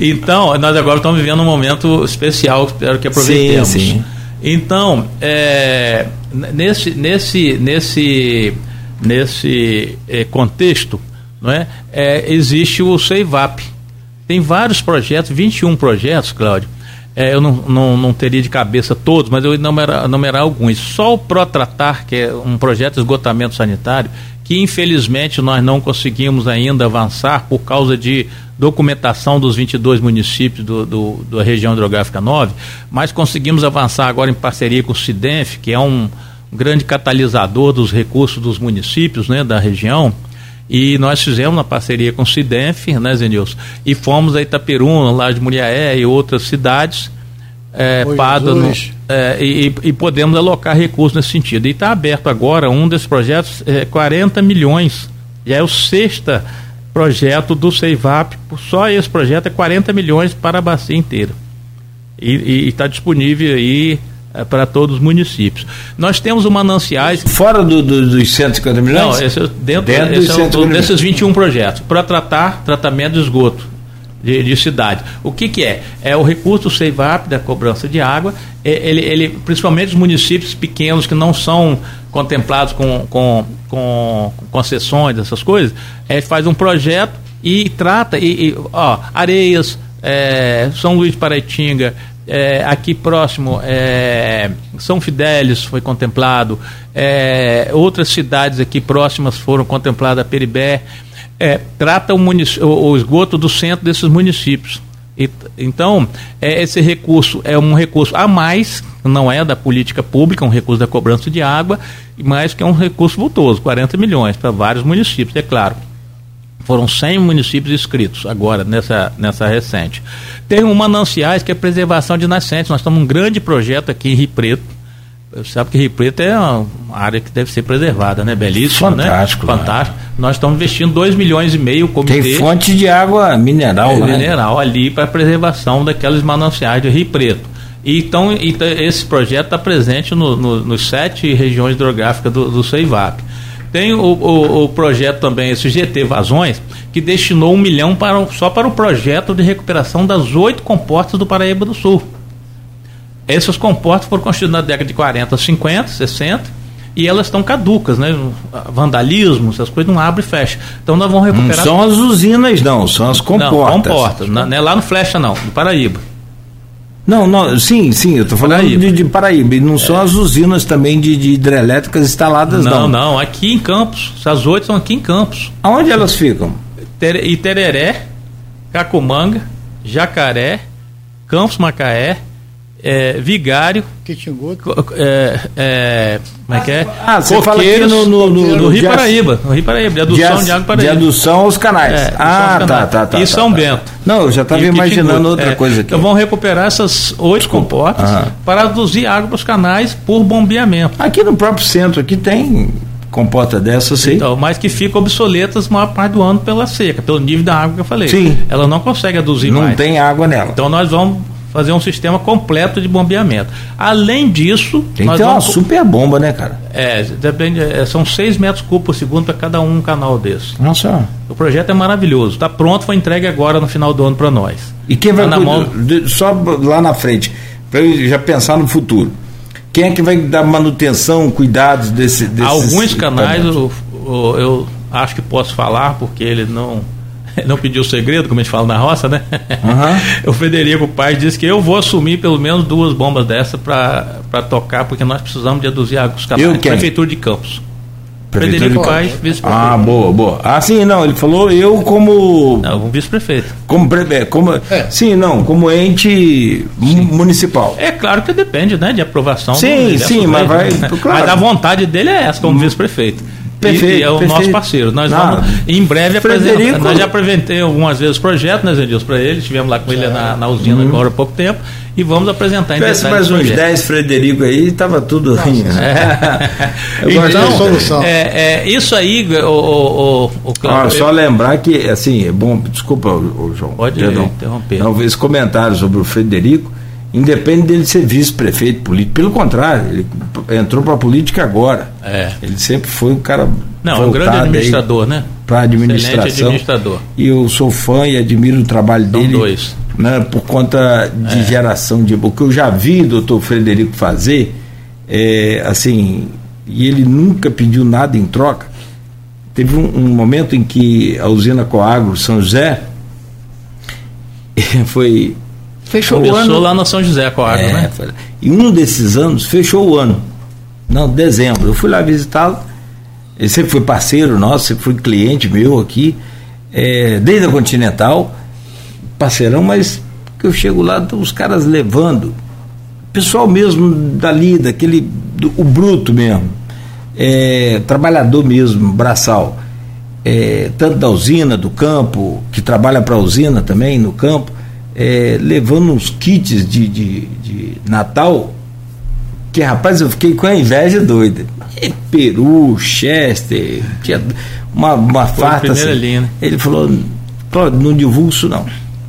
Speaker 4: então, nós agora estamos vivendo um momento especial, espero que aproveitemos.
Speaker 2: Sim, sim.
Speaker 4: Então, é, nesse, nesse, nesse, nesse eh, contexto, não é, É, existe o CEIVAP. Tem vários projetos, 21 projetos, Cláudio. É, eu não, não, não teria de cabeça todos, mas eu vou enumerar, alguns. Só o Protratar, que é um projeto de esgotamento sanitário, que infelizmente nós não conseguimos ainda avançar por causa de documentação dos 22 municípios do, do, da região hidrográfica 9, mas conseguimos avançar agora em parceria com o SIDENF, que é um grande catalisador dos recursos dos municípios né, da região. E nós fizemos uma parceria com o Cidenf, né, Zenilson? E fomos a Itaperuna, lá de Muriaé e outras cidades, é,
Speaker 3: Jesus.
Speaker 4: é, e, e podemos alocar recursos nesse sentido. E está aberto agora um desses projetos, é, 40 milhões. Já é o sexto projeto do Ceivap, só esse projeto é 40 milhões para a bacia inteira. E está disponível aí é, para todos os municípios. Nós temos o mananciais
Speaker 2: Fora do, do- dos 150 milhões?
Speaker 4: não, esse é dentro,
Speaker 2: Dentro
Speaker 4: esse é
Speaker 2: 150
Speaker 4: desses 21 projetos, para tratar tratamento de esgoto de, de cidade. O que, que é? É o recurso CEIVAP da cobrança de água, é, ele, ele, principalmente os municípios pequenos que não são contemplados com, com, com concessões, essas coisas, é, faz um projeto e trata, e, e, ó, Areias, é, São Luís de Paraitinga, é, aqui próximo, é, São Fidélis foi contemplado, é, outras cidades aqui próximas foram contempladas, Peribé, é, trata o, o- esgoto do centro desses municípios. E- então, é, esse recurso é um recurso a mais, não é da política pública, um recurso da cobrança de água, mas que é um recurso vultoso, 40 milhões para vários municípios, é claro. Foram 100 municípios inscritos agora nessa, nessa recente. Tem um mananciais que é preservação de nascentes. Nós estamos um grande projeto aqui em Rio Preto. Você sabe que Rio Preto é uma área que deve ser preservada, né? Belíssimo,
Speaker 2: Fantástico,
Speaker 4: né?
Speaker 2: né?
Speaker 4: Fantástico. Nós estamos investindo 2 milhões e meio, o comitê
Speaker 2: Tem fonte de água mineral
Speaker 4: é,
Speaker 2: né?
Speaker 4: mineral ali para preservação daqueles mananciais de Rio Preto. E Então, então esse projeto está presente no, no, nos sete regiões hidrográficas do, do CEIVAP. Tem o, o, o projeto também, esse GT Vazões, que destinou um milhão para, só para o projeto de recuperação das oito comportas do Paraíba do Sul. Esses comportas foram construídos na década de 40, 50, 60 e elas estão caducas, né? Vandalismo, essas coisas não abre e fecha. Então nós vamos recuperar.
Speaker 2: Não são as usinas, não, são as comportas. Não,
Speaker 4: comportas, não é lá no Flecha, não, no Paraíba.
Speaker 2: Não, não, sim, sim, eu estou falando Paraíba. De, de, Paraíba. E não é. são as usinas também de, de, hidrelétricas instaladas,
Speaker 4: não. Não, não, aqui em Campos. As oito são aqui em Campos.
Speaker 2: Aonde elas ficam?
Speaker 4: Itereré, Cacumanga, Jacaré, Campos Macaé, é, Vigário. É, é, como é que é?
Speaker 2: Ah, você fala aqui no, no, no, no
Speaker 4: Rio Paraíba. No Rio Paraíba, de adução de, de água Paraíba.
Speaker 2: De adução aos canais. É,
Speaker 4: ah, tá, canais. tá, tá. E São
Speaker 2: tá,
Speaker 4: Bento.
Speaker 2: Não, eu já estava imaginando outra
Speaker 4: é,
Speaker 2: coisa aqui.
Speaker 4: Então vamos recuperar essas oito comportas para aduzir água para os canais por bombeamento.
Speaker 2: Aqui no próprio centro, aqui tem comporta dessa, sim.
Speaker 4: Então, mas que ficam obsoletas maior parte do ano pela seca, pelo nível da água que eu falei.
Speaker 2: Sim.
Speaker 4: Ela não consegue aduzir
Speaker 2: não
Speaker 4: mais.
Speaker 2: Não tem água nela.
Speaker 4: Então nós vamos fazer um sistema completo de bombeamento. Além disso.
Speaker 2: Tem que ter vamos... uma super bomba, né, cara?
Speaker 4: É, depende, é, são 6 metros cúbicos por segundo para cada um canal desse.
Speaker 2: Nossa.
Speaker 4: O projeto é maravilhoso. Está pronto, foi entregue agora no final do ano para nós.
Speaker 2: E quem vai. Tá mão... Só lá na frente, para eu já pensar no futuro. Quem é que vai dar manutenção, cuidados desse, desses
Speaker 4: Alguns canais eu, eu acho que posso falar, porque ele não não pediu segredo, como a gente fala na roça, né? Uhum. o Frederico Paz disse que eu vou assumir pelo menos duas bombas dessa para tocar, porque nós precisamos de aduzir água dos canais. Prefeitura de Campos.
Speaker 2: Prefeitura Frederico Paz, vice-prefeito. Ah, boa, boa. Ah, sim, não, ele falou eu como.
Speaker 4: Não, como vice-prefeito.
Speaker 2: Como, é, como é. Sim, não, como ente sim. municipal.
Speaker 4: É claro que depende, né, de aprovação.
Speaker 2: Sim, sim, mas vai. Né?
Speaker 4: Claro. Mas a vontade dele é essa, como hum. vice-prefeito. Perfeito, e é o perfeito. nosso parceiro. Nós vamos, em breve, apresentar. Nós já apresentei algumas vezes o projeto, né, Zé para ele. Estivemos lá com ele na, na usina uhum. agora há pouco tempo. E vamos apresentar em
Speaker 2: Peço mais uns 10 Frederico aí, estava tudo ruim. Né?
Speaker 4: É. então, solução. É, é, isso aí, o, o, o, o
Speaker 2: ah, Só lembrar que, assim, é bom, desculpa, o, João.
Speaker 4: Pode perdão, interromper.
Speaker 2: Talvez comentário sobre o Frederico independe dele ser vice-prefeito político. Pelo contrário, ele entrou para a política agora.
Speaker 4: É.
Speaker 2: Ele sempre foi um cara.
Speaker 4: Não, um grande administrador, né?
Speaker 2: Para administração. Excelente
Speaker 4: administrador.
Speaker 2: E eu sou fã e admiro o trabalho
Speaker 4: São
Speaker 2: dele.
Speaker 4: dois.
Speaker 2: Né, por conta de é. geração de. O que eu já vi o doutor Frederico fazer, é, assim, e ele nunca pediu nada em troca. Teve um, um momento em que a usina Coagro São José foi
Speaker 4: Fechou Começou o ano. lá na São José com a água, é, né?
Speaker 2: E um desses anos fechou o ano. Não, dezembro. Eu fui lá visitá-lo. Ele sempre foi parceiro nosso, sempre foi cliente meu aqui, é, desde a Continental, parceirão, mas que eu chego lá, os caras levando, pessoal mesmo dali, daquele, do, o bruto mesmo, é, trabalhador mesmo, braçal, é, tanto da usina, do campo, que trabalha para a usina também, no campo, é, levando uns kits de, de, de, Natal, que rapaz, eu fiquei com a inveja doida. É, peru, Chester, tinha uma, uma farta assim.
Speaker 4: Linha, né?
Speaker 2: Ele falou, não divulgo isso não.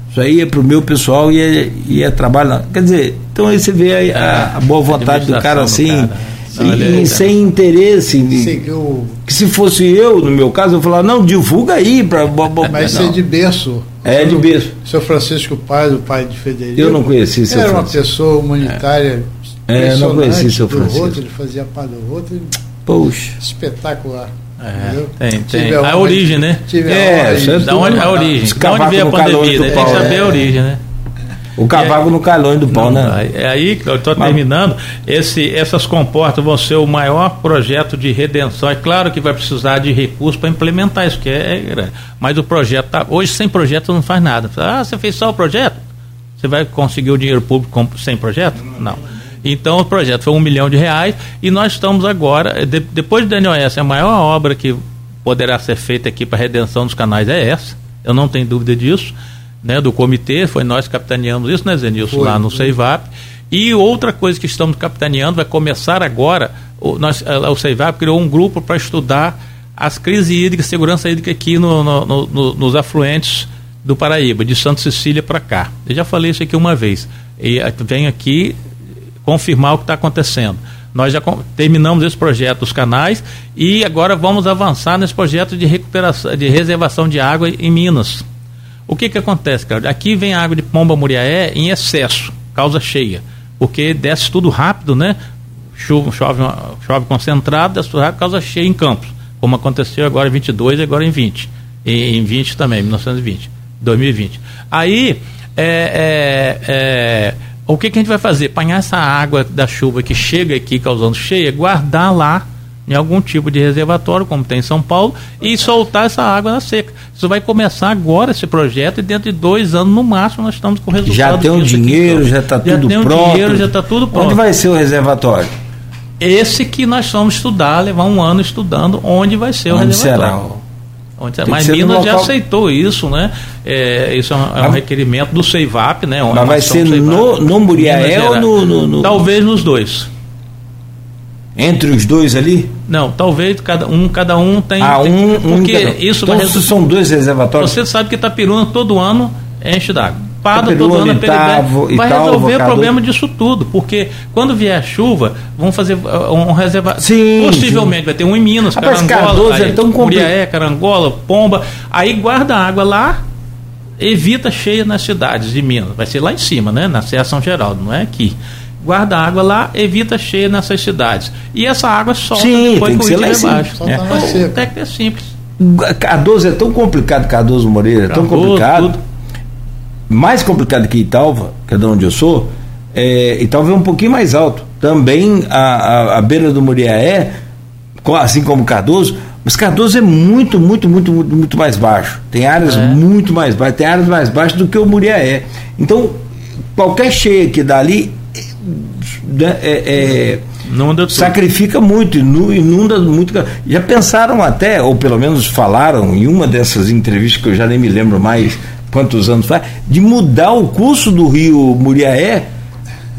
Speaker 2: Isso aí é pro meu pessoal e é, e é trabalho. Não. Quer dizer, então aí você vê a, a boa vontade do cara assim. Do cara. E, é sem interesse. Sim, eu... Que se fosse eu, no meu caso, eu falava, não, divulga aí. Pra,
Speaker 3: Mas ser de berço
Speaker 2: é de berço.
Speaker 3: Seu Francisco Paz, o pai de Federico.
Speaker 2: Eu não conheci
Speaker 3: seu Era Francisco. uma pessoa humanitária.
Speaker 2: É, eu não conheci seu Francisco.
Speaker 3: Roto, ele fazia parte do Roto.
Speaker 2: Poxa.
Speaker 3: Espetacular.
Speaker 4: É, tem, tem. A, a origem, né?
Speaker 2: Tive é, a origem.
Speaker 4: Da onde, a origem. Da onde veio a pandemia, né? Tem que saber é. a origem, né?
Speaker 2: O cavaco no calões do pau, não,
Speaker 4: né? É aí que eu estou terminando. Esse, essas comportas vão ser o maior projeto de redenção. É claro que vai precisar de recursos para implementar isso, que é, é, mas o projeto tá, hoje sem projeto não faz nada. Ah, você fez só o projeto? Você vai conseguir o dinheiro público sem projeto? Não. Então o projeto foi um milhão de reais e nós estamos agora, de, depois do DNOS, a maior obra que poderá ser feita aqui para a redenção dos canais é essa. Eu não tenho dúvida disso né, do comitê, foi nós que capitaneamos isso, né, Zenilson, lá no Ceivap. E outra coisa que estamos capitaneando vai começar agora, o, nós, eh, o Ceivap criou um grupo para estudar as crises hídricas, segurança hídrica aqui no, no, no, nos afluentes do Paraíba, de Santa Cecília para cá. Eu já falei isso aqui uma vez. E eh, venho aqui confirmar o que está acontecendo. Nós já terminamos esse projeto dos canais e agora vamos avançar nesse projeto de recuperação, de reservação de água em Minas. O que que acontece, cara? Aqui vem água de pomba muriaé em excesso, causa cheia, porque desce tudo rápido, né? chove, chove, chove concentrado, a causa cheia em campos, como aconteceu agora em 22 e agora em 20. E em 20 também, 1920, 2020. Aí, é, é, é, o que, que a gente vai fazer? Apanhar essa água da chuva que chega aqui causando cheia, guardar lá em algum tipo de reservatório, como tem em São Paulo, e soltar essa água na seca. Isso vai começar agora esse projeto e dentro de dois anos no máximo nós estamos com resultado.
Speaker 2: Já tem o dinheiro, aqui, já está tudo
Speaker 4: já
Speaker 2: pronto.
Speaker 4: Dinheiro, já está tudo pronto.
Speaker 2: Onde vai ser o reservatório?
Speaker 4: Esse que nós vamos estudar, levar um ano estudando onde vai ser
Speaker 2: onde
Speaker 4: o reservatório.
Speaker 2: Será?
Speaker 4: Onde será? Mas Minas local... já aceitou isso, né? É, isso é um, é um requerimento do CEIVAP, né?
Speaker 2: Mas vai ser no, no Muriaé ou no, no, no,
Speaker 4: Talvez nos dois.
Speaker 2: Entre os dois ali?
Speaker 4: Não, talvez cada um, cada um tem.
Speaker 2: Ah, um,
Speaker 4: tem, porque
Speaker 2: um
Speaker 4: isso
Speaker 2: então, vai são dois reservatórios.
Speaker 4: Você sabe que Itapiruna todo ano enche d'água.
Speaker 2: Pada todo ano Itavo,
Speaker 4: vai Itavo, resolver o problema disso tudo, porque quando vier a chuva, vão fazer uh, um reservatório. Possivelmente sim. vai ter um em Minas,
Speaker 2: Rapaz, Carangola, aí, é tão
Speaker 4: Muriaé, Carangola, Pomba. Aí guarda a água lá, evita cheia nas cidades de Minas. Vai ser lá em cima, né? Na Serra São Geraldo, não é aqui guarda água lá, evita cheia nessas cidades. E essa água solta
Speaker 2: Sim,
Speaker 4: depois
Speaker 2: tem que ser lá
Speaker 4: embaixo.
Speaker 2: É.
Speaker 4: Até que é simples.
Speaker 2: Cardoso é tão complicado, Cardoso Moreira, é tão complicado. Tudo. Mais complicado que Italva, que é de onde eu sou, é, Italva é um pouquinho mais alto. Também a, a, a beira do Muriaé, assim como Cardoso, mas Cardoso é muito, muito, muito, muito, muito mais baixo. Tem áreas é. muito mais baixas, tem áreas mais baixas do que o Muriaé. Então, qualquer cheia que dá ali é, é, sacrifica muito, inunda muito. Já pensaram até, ou pelo menos falaram em uma dessas entrevistas que eu já nem me lembro mais quantos anos faz, de mudar o curso do rio Muriaé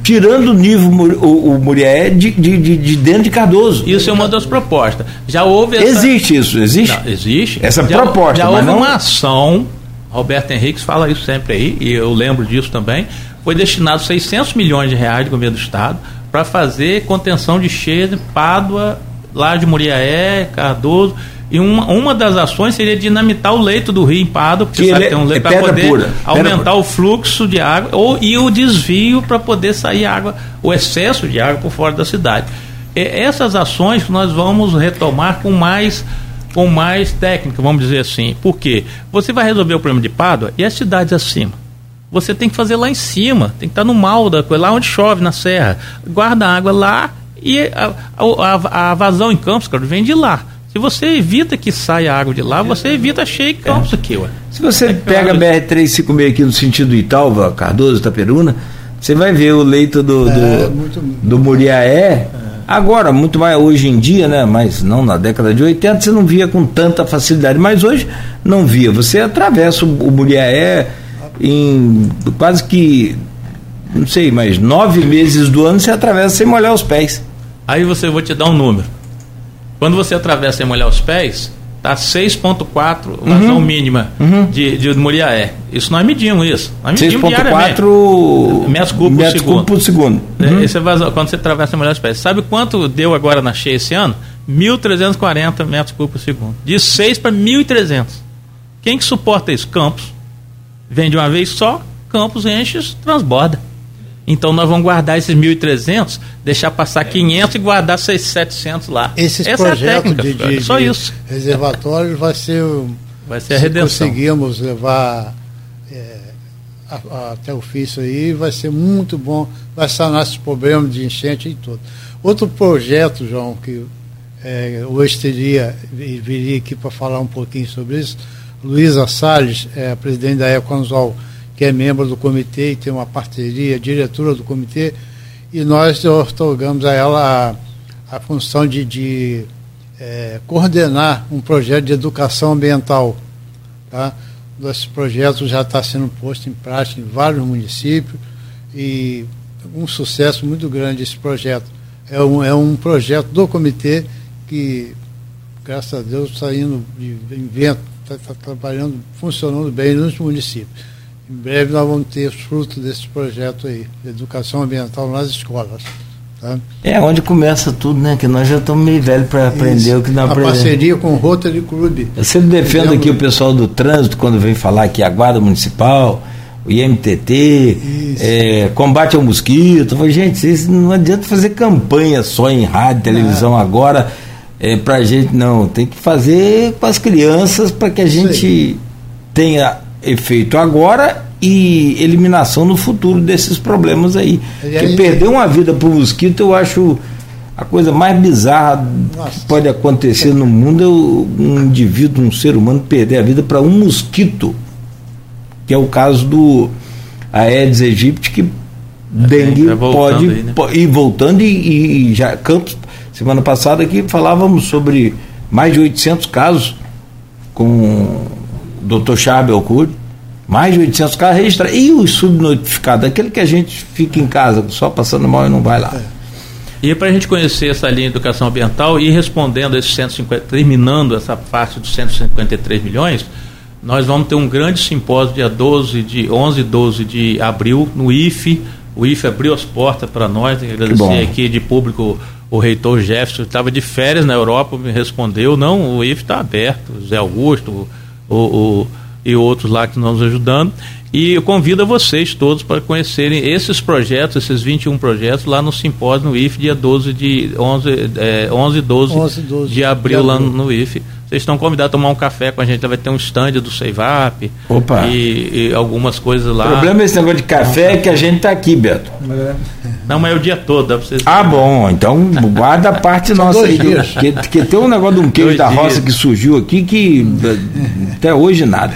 Speaker 2: tirando o nível o, o Muriaé de, de, de, de, dentro de Cardoso.
Speaker 4: Isso é uma das propostas. Já houve essa...
Speaker 2: Existe isso, existe?
Speaker 4: Não, existe.
Speaker 2: Essa
Speaker 4: já,
Speaker 2: proposta.
Speaker 4: Já houve
Speaker 2: não...
Speaker 4: uma ação, Roberto Henriques fala isso sempre aí, e eu lembro disso também, foi destinado 600 milhões de reais do governo do estado para fazer contenção de cheias em Pádua, lá de Muriaé, Cardoso. E uma, uma das ações seria dinamitar o leito do rio em Pádua, porque sabe, tem um leito é para poder pura, aumentar o fluxo de água ou, e o desvio para poder sair água, o excesso de água por fora da cidade. E essas ações nós vamos retomar com mais com mais técnica, vamos dizer assim. Por quê? Você vai resolver o problema de Pádua e as cidades acima você tem que fazer lá em cima, tem que estar no mal da coisa, lá onde chove, na serra. Guarda a água lá e a, a, a vazão em Campos, cara, vem de lá. Se você evita que saia água de lá, você evita cheio em Campos é. aqui, ué.
Speaker 2: Se você é pega a BR-356 aqui no sentido Italva, Cardoso, Itaperuna, você vai ver o leito do, do, é, muito, do Muriaé. É. Agora, muito mais hoje em dia, né? Mas não na década de 80, você não via com tanta facilidade. Mas hoje não via. Você atravessa o, o Muriaé em quase que, não sei, mas nove meses do ano você atravessa sem molhar os pés.
Speaker 4: Aí você vou te dar um número. Quando você atravessa sem molhar os pés, tá 6.4 vazão uhum. mínima uhum. de, de Muriaé. Isso nós medimos isso. Nós medimos
Speaker 2: 6.4
Speaker 4: metros cúbicos por segundo.
Speaker 2: por segundo.
Speaker 4: É, uhum. Esse é vazão, quando você atravessa sem molhar os pés. Sabe quanto deu agora na cheia esse ano? 1.340 metros cúbicos por segundo. De 6 para 1.300. Quem que suporta isso? Campos. Vem de uma vez só, Campos enche, transborda. Então nós vamos guardar esses 1.300, deixar passar 500 e guardar 600, 700 lá.
Speaker 3: Esses
Speaker 4: Essa
Speaker 3: projetos
Speaker 4: é técnica,
Speaker 3: de, de,
Speaker 4: só isso.
Speaker 3: reservatórios vai ser,
Speaker 4: vai ser a redenção.
Speaker 3: conseguimos levar é, a, a, até o ofício aí, vai ser muito bom, vai sanar esses problemas de enchente e tudo. Outro projeto, João, que é, hoje teria, viria aqui para falar um pouquinho sobre isso, Luísa Salles, é, presidente da Econzol, que é membro do comitê e tem uma parceria, diretora do comitê, e nós otorgamos a ela a, a função de, de é, coordenar um projeto de educação ambiental. Tá? Esse projeto já está sendo posto em prática em vários municípios e um sucesso muito grande esse projeto. É um, é um projeto do comitê que, graças a Deus, está indo de invento está tá trabalhando, funcionando bem nos municípios. Em breve nós vamos ter os frutos desse projeto aí, de educação ambiental nas escolas. Tá?
Speaker 2: É onde começa tudo, né? Que nós já estamos meio velhos para aprender o que não aprendemos.
Speaker 3: A parceria com o Rotary Club.
Speaker 2: Eu sempre defendo aqui o pessoal do trânsito quando vem falar aqui a guarda municipal, o IMTT, é, combate ao mosquito. Eu falei, gente, não adianta fazer campanha só em rádio, televisão agora é, para a gente, não. Tem que fazer com as crianças para que a gente tenha efeito agora e eliminação no futuro desses problemas aí. Porque perder uma vida por mosquito eu acho a coisa mais bizarra Nossa. que pode acontecer no mundo é um indivíduo, um ser humano perder a vida para um mosquito que é o caso do Aedes aegypti, que é, dengue tá pode, aí, né? pode ir voltando e, e, já Campos, semana passada aqui falávamos sobre mais de 800 casos com o Dr. Chabel Alcuri, mais de 800 casos registrados. E os subnotificados, aquele que a gente fica em casa só passando mal e não vai lá. É.
Speaker 4: E para a gente conhecer essa linha de educação ambiental e respondendo esses 150, terminando essa parte dos 153 milhões, nós vamos ter um grande simpósio dia 12 de 11 e 12 de abril no IFE. O IFE abriu as portas para nós, agradecer aqui de público o reitor Jefferson, estava de férias na Europa, me respondeu, não, o IFE está aberto, Zé Augusto, o, o, e outros lá que estão nos ajudando. E eu convido a vocês todos para conhecerem esses projetos, esses 21 projetos, lá no simpósio no IFE, dia 12 de 11, é, 11 12, 11 12 de abril, de abril. lá no, no IFE. Vocês estão convidados a tomar um café com a gente. Vai ter um stand do Seivap e, e, algumas coisas lá.
Speaker 2: O problema desse negócio de café é que a gente está aqui, Beto.
Speaker 4: É. Não, mas é o dia todo. Dá vocês
Speaker 2: ah, bom. Então guarda a parte nossa aí. Que, que tem um negócio de um queijo dois da roça que surgiu aqui que até hoje nada.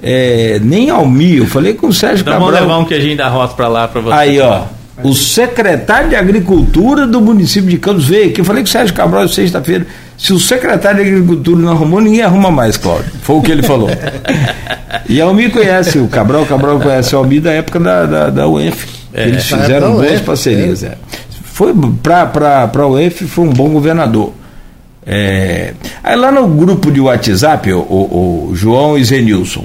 Speaker 2: É, nem Almi, eu falei com o Sérgio então Cabral.
Speaker 4: Vamos levar um queijinho da roça para lá para você.
Speaker 2: Aí, ó. O secretário de Agricultura do município de Campos veio aqui. Eu falei com o Sérgio Cabral sexta-feira. Se o secretário de Agricultura não arrumou, ninguém arruma mais, Cláudio. Foi o que ele falou. e a Almi conhece o Cabral, o Cabral conhece o Almi da época da, da, da UENF. É, eles fizeram boas parcerias. É. É. Foi para a UENF foi um bom governador. É, aí lá no grupo de WhatsApp, o, o, o João e Zenilson,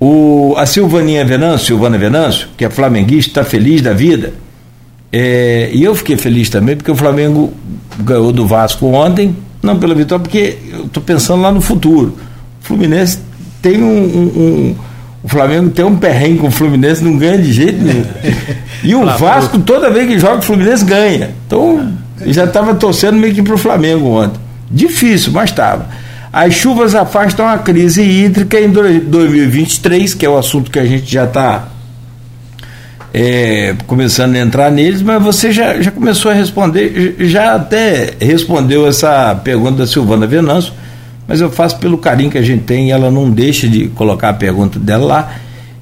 Speaker 2: o, a Silvaninha Venâncio, Silvana Venâncio, que é flamenguista, está feliz da vida. É, e eu fiquei feliz também, porque o Flamengo ganhou do Vasco ontem, não pela vitória, porque eu estou pensando lá no futuro. O Fluminense tem um, um, um, O Flamengo tem um perrengue com o Fluminense, não ganha de jeito nenhum. E o Vasco, toda vez que joga, o Fluminense ganha. Então, eu já estava torcendo meio que para o Flamengo ontem. Difícil, mas estava. As chuvas afastam a crise hídrica em 2023, que é o assunto que a gente já está é, começando a entrar neles, mas você já, já começou a responder, já até respondeu essa pergunta da Silvana Venâncio, mas eu faço pelo carinho que a gente tem e ela não deixa de colocar a pergunta dela lá.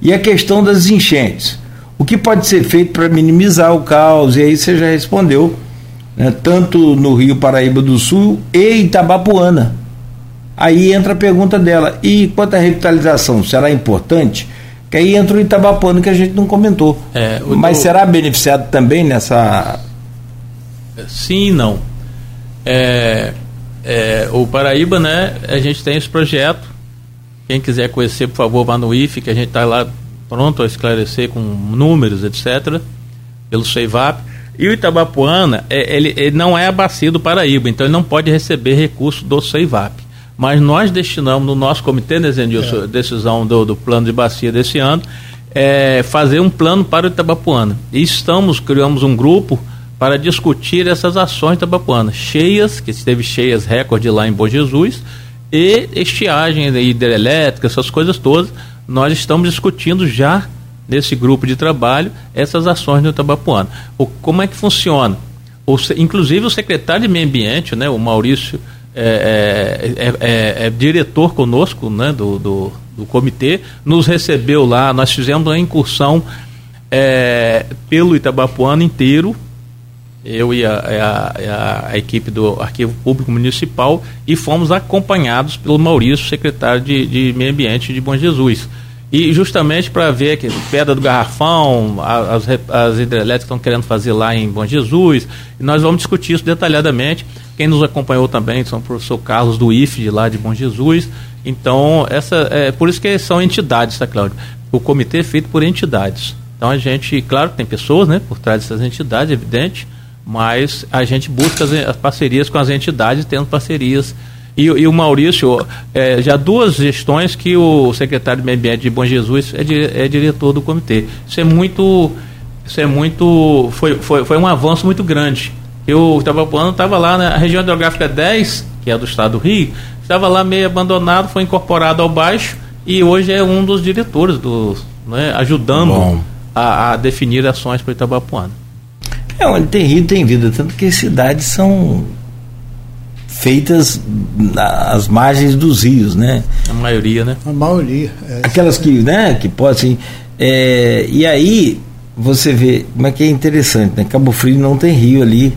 Speaker 2: E a questão das enchentes. O que pode ser feito para minimizar o caos? E aí você já respondeu, né, tanto no Rio Paraíba do Sul e Itabapuana. Aí entra a pergunta dela: e quanto à revitalização, será importante? Que aí entra o Itabapano que a gente não comentou. É, Mas será beneficiado também nessa.
Speaker 4: Sim e não. É, é, o Paraíba, né? A gente tem esse projeto. Quem quiser conhecer, por favor, vá no IFE, que a gente está lá pronto a esclarecer com números, etc. Pelo CEIVAP. E o Itabapuana, é, ele, ele, não é a bacia do Paraíba, então ele não pode receber recurso do CEIVAP mas nós destinamos no nosso comitê né, de decisão do, do, plano de bacia desse ano, é, fazer um plano para o Itabapuana. E estamos, criamos um grupo para discutir essas ações Itabapuana, cheias, que esteve cheias recorde lá em Bom Jesus, e estiagem hidrelétrica, essas coisas todas, nós estamos discutindo já nesse grupo de trabalho essas ações no Itabapuana. O, como é que funciona? O, inclusive o secretário de Meio Ambiente, né, o Maurício é, é, é, é, diretor conosco né, do, do, do, comitê, nos recebeu lá, nós fizemos uma incursão é, pelo Itabapuano inteiro, eu e a, a, a, equipe do Arquivo Público Municipal, e fomos acompanhados pelo Maurício, secretário de, de Meio Ambiente de Bom Jesus. E justamente para ver que Pedra do Garrafão, as, as hidrelétricas estão querendo fazer lá em Bom Jesus, e nós vamos discutir isso detalhadamente quem nos acompanhou também são o professor Carlos do IF de lá de Bom Jesus. Então, essa, é por isso que são entidades, tá, Cláudio? O comitê é feito por entidades. Então a gente, claro tem pessoas né, por trás dessas entidades, evidente, mas a gente busca as, as parcerias com as entidades, tendo parcerias E, e o Maurício, é, já duas gestões que o secretário de Meio Ambiente de Bom Jesus é, di, é diretor do comitê. Isso é muito. Isso é muito. Foi, foi, foi um avanço muito grande. Eu estava estava lá na região hidrográfica 10, que é do estado do Rio, estava lá meio abandonado, foi incorporado ao baixo e hoje é um dos diretores do, né, ajudando a, a, definir ações para Itabapuana.
Speaker 2: É, onde tem rio tem vida, tanto que as cidades são feitas às margens dos rios, né?
Speaker 4: A maioria, né?
Speaker 3: A maioria.
Speaker 2: É. Aquelas que, né, que podem. Assim, é, e aí você vê, como é que é interessante, né? Cabo Frio não tem rio ali.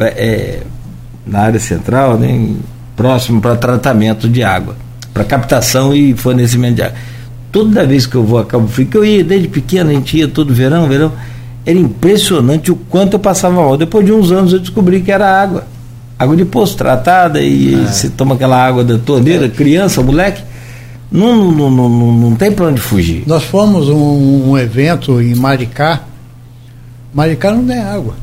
Speaker 2: É, na área central, né, próximo para tratamento de água, para captação e fornecimento de água. Toda vez que eu vou a Cabo Frio, que eu ia desde pequeno, a gente ia todo verão, verão, era impressionante o quanto eu passava mal. Depois de uns anos eu descobri que era água. Água de poço tratada e é. você toma aquela água da torneira, é. criança, moleque. Não, não, não, não, não tem para onde fugir.
Speaker 3: Nós fomos um, um evento em Maricá. Maricá não tem água.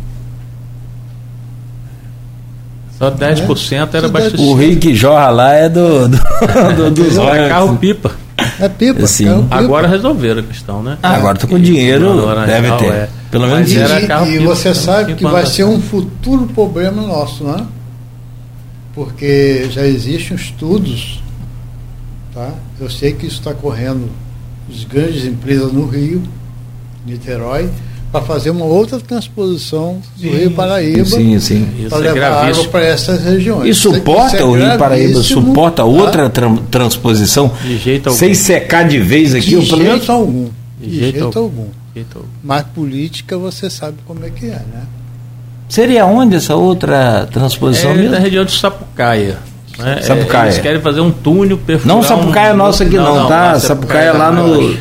Speaker 4: Só 10% é. era abastecido.
Speaker 2: O rio que jorra lá é do, do, do,
Speaker 4: dos é carro pipa.
Speaker 3: É pipa,
Speaker 4: assim, carro pipa. Agora resolveram a questão, né?
Speaker 2: Ah, agora está com dinheiro, deve ter. É.
Speaker 3: Pelo menos e, era carro e você sabe que vai ser um futuro problema nosso, né? Porque já existem estudos, tá? Eu sei que isso está correndo as grandes empresas no Rio, Niterói, para fazer uma outra transposição do sim, Rio Paraíba
Speaker 2: sim, sim.
Speaker 3: para é levar água para essas regiões.
Speaker 2: E suporta é o Rio Paraíba, suporta outra tá? tra transposição sem secar de vez aqui?
Speaker 3: De jeito menos... algum. De, de jeito, jeito algum. algum. Mas política você sabe como é que é, né?
Speaker 2: Seria onde essa outra transposição? É
Speaker 4: mesmo? da região de Sapucaia. Né?
Speaker 2: Sapucaia.
Speaker 4: É, eles querem fazer um túnel
Speaker 2: perfurar. Não Sapucaia um... nossa aqui não, não tá? Sapucaia, Sapucaia lá no.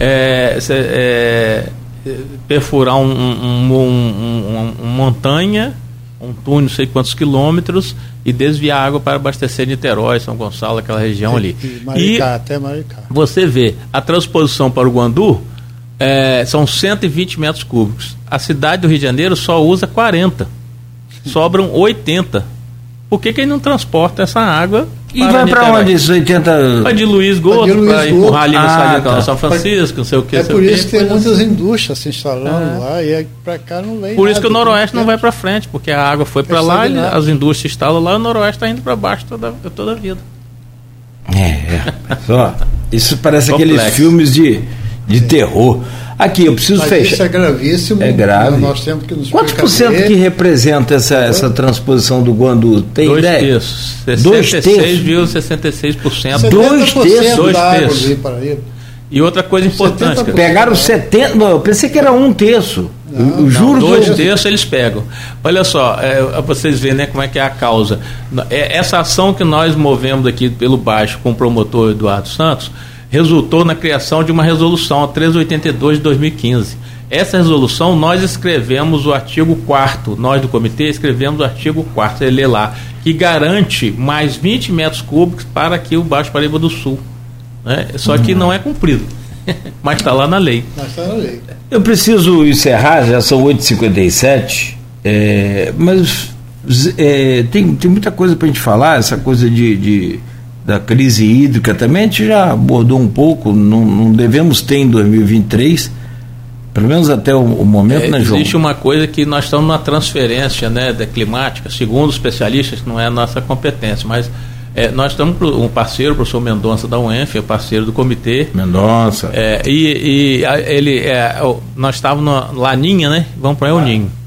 Speaker 4: É, é, perfurar um, um, um, uma montanha, um túnel, não sei quantos quilômetros, e desviar água para abastecer Niterói, São Gonçalo, aquela região ali.
Speaker 3: E Maricá, e até Maricá.
Speaker 4: Você vê, a transposição para o Guandu é, são 120 metros cúbicos. A cidade do Rio de Janeiro só usa 40. Sobram 80. Por que, que ele não transporta essa água
Speaker 2: e vai para onde esses 80.
Speaker 4: Vai de Luiz Goto, para empurrar ali no ah, tá. São Francisco, não sei o que.
Speaker 3: É por isso que tem muitas indústrias se instalando é. lá e é para cá não vem.
Speaker 4: Por isso que o Noroeste não vai para frente, porque a água foi para lá, e as indústrias instalam lá, e o Noroeste está indo para baixo toda, toda a vida.
Speaker 2: É, é. Só, isso parece aqueles filmes de, de terror. Aqui, eu preciso Mas fechar.
Speaker 3: Isso é gravíssimo.
Speaker 2: É grave.
Speaker 3: Nós temos que nos
Speaker 2: Quantos por cento que representa essa, essa transposição do Guandu? Tem
Speaker 4: Dois
Speaker 2: ideia?
Speaker 4: Terços. Dois terços. 66,66%.
Speaker 2: Dois terços.
Speaker 4: Dois terços. E outra coisa importante. 70%.
Speaker 2: Pegaram 70%. Não, eu pensei que era um terço. Não, juro
Speaker 4: não, dois terços eles pegam. Olha só, é, vocês veem né, como é que é a causa. É, essa ação que nós movemos aqui pelo baixo com o promotor Eduardo Santos resultou na criação de uma resolução, a 382 de 2015. Essa resolução, nós escrevemos o artigo 4 nós do comitê escrevemos o artigo 4 ele lê lá, que garante mais 20 metros cúbicos para aqui o Baixo Paraíba do Sul. Né? Só que não é cumprido, mas está lá na lei. Mas está na
Speaker 2: lei. Eu preciso encerrar, já são 8h57, é, mas é, tem, tem muita coisa para a gente falar, essa coisa de, de da crise hídrica também a gente já abordou um pouco, não, não devemos ter em 2023, pelo menos até o, o momento,
Speaker 4: é,
Speaker 2: né, João?
Speaker 4: Existe uma coisa que nós estamos numa transferência né, da climática, segundo os especialistas, não é a nossa competência, mas é, nós estamos um parceiro, o professor Mendonça da UENF, é parceiro do comitê.
Speaker 2: Mendonça.
Speaker 4: É, e, e ele, é, nós estávamos na Laninha, né? Vamos para o El Ninho.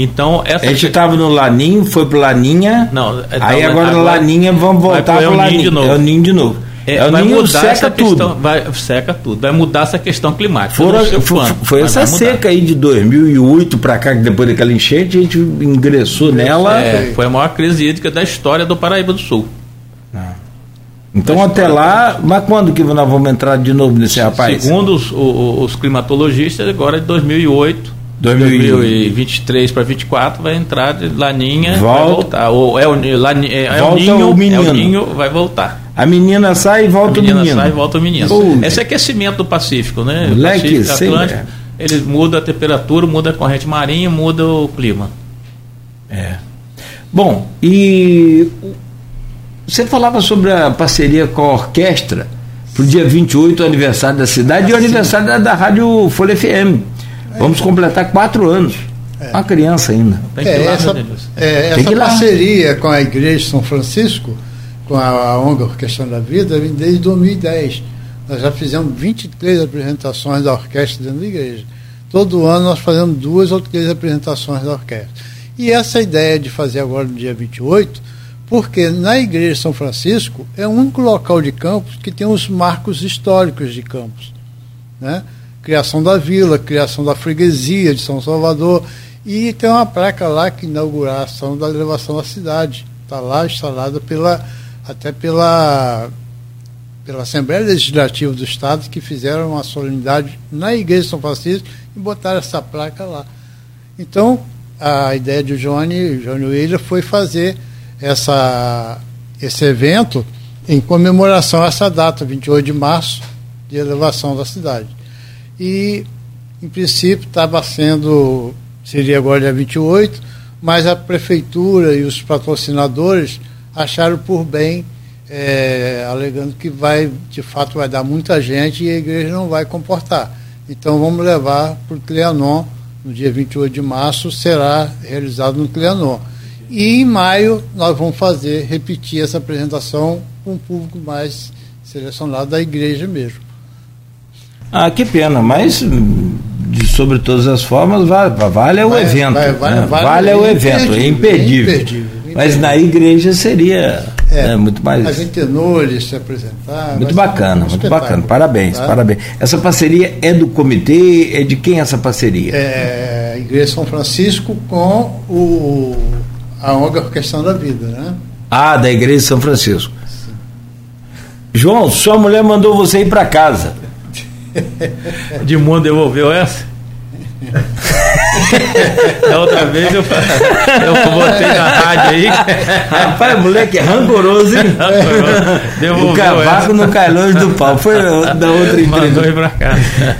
Speaker 4: Então, essa
Speaker 2: a gente estava no Laninho, foi pro Laninha.
Speaker 4: Não,
Speaker 2: então, aí agora, no Laninha vamos voltar para o Laninho de novo. É o Ninho de novo.
Speaker 4: É, é o vai Ninho mudar seca tudo. Questão, vai, seca tudo. Vai mudar essa questão climática.
Speaker 2: Fora, foi, foi essa seca aí de 2008 para cá, que depois daquela enchente, a gente ingressou nela.
Speaker 4: É, foi a maior crise hídrica da história do Paraíba do Sul.
Speaker 2: Ah. Então até lá, mas quando que nós vamos entrar de novo nesse rapaz?
Speaker 4: Segundo os, os, os climatologistas, agora de 2008 2023 para 24 vai entrar de Laninha
Speaker 2: Volta.
Speaker 4: vai voltar. Ou é o, Laninha, é,
Speaker 2: volta
Speaker 4: o Ninho,
Speaker 2: o menino.
Speaker 4: É o Ninho vai voltar.
Speaker 2: A menina sai e volta
Speaker 4: o menino.
Speaker 2: A menina
Speaker 4: sai e volta o menino. Esse é aquecimento do Pacífico, né?
Speaker 2: Moleque,
Speaker 4: Pacífico Atlântico, ele muda a temperatura, muda a corrente marinha, muda o clima.
Speaker 2: É. Bom, e Você falava sobre a parceria com a orquestra para o dia 28, o aniversário da cidade, e o aniversário da, da Rádio Folha FM. Vamos completar quatro anos. É. Uma criança ainda.
Speaker 3: É, essa, é, essa parceria com a Igreja de São Francisco, com a, a ONG Orquestra da Vida, vem desde 2010. Nós já fizemos 23 apresentações da orquestra dentro da igreja. Todo ano nós fazemos duas ou três apresentações da orquestra. E essa ideia de fazer agora no dia 28, porque na igreja de São Francisco é o único local de Campos que tem os marcos históricos de Campos. Né? Criação da vila, criação da freguesia de São Salvador. E tem uma placa lá que inauguração da elevação da cidade. Está lá instalada pela, até pela pela Assembleia Legislativa do Estado, que fizeram uma solenidade na Igreja de São Francisco e botaram essa placa lá. Então, a ideia de Johnny, Johnny William foi fazer essa, esse evento em comemoração a essa data, 28 de março, de elevação da cidade. E, em princípio, estava sendo, seria agora dia 28, mas a prefeitura e os patrocinadores acharam por bem é, alegando que vai, de fato, vai dar muita gente e a igreja não vai comportar. Então vamos levar para o Trianon, no dia 28 de março, será realizado no Trianon. E em maio nós vamos fazer, repetir essa apresentação com um público mais selecionado da igreja mesmo.
Speaker 2: Ah, que pena, mas de sobre todas as formas, vale, vale é o vai, evento. Vai, vale, né? vale, vale é o evento, é imperdível. Imperdível. imperdível. Mas na igreja seria é, né, muito mais.
Speaker 3: A gente tenores se apresentar.
Speaker 2: Muito bacana, um muito bacana. Parabéns, tá? parabéns. Essa parceria é do comitê, é de quem essa parceria?
Speaker 3: É a Igreja São Francisco com o, a ONG Questão da Vida, né?
Speaker 2: Ah, da Igreja São Francisco. Sim. João, sua mulher mandou você ir para casa.
Speaker 4: Edmundo devolveu essa? da outra vez eu, eu botei na rádio aí.
Speaker 2: Rapaz, moleque é rancoroso, hein? Rancoroso. o cavaco no cai longe do pau. Foi da outra
Speaker 4: entrevista.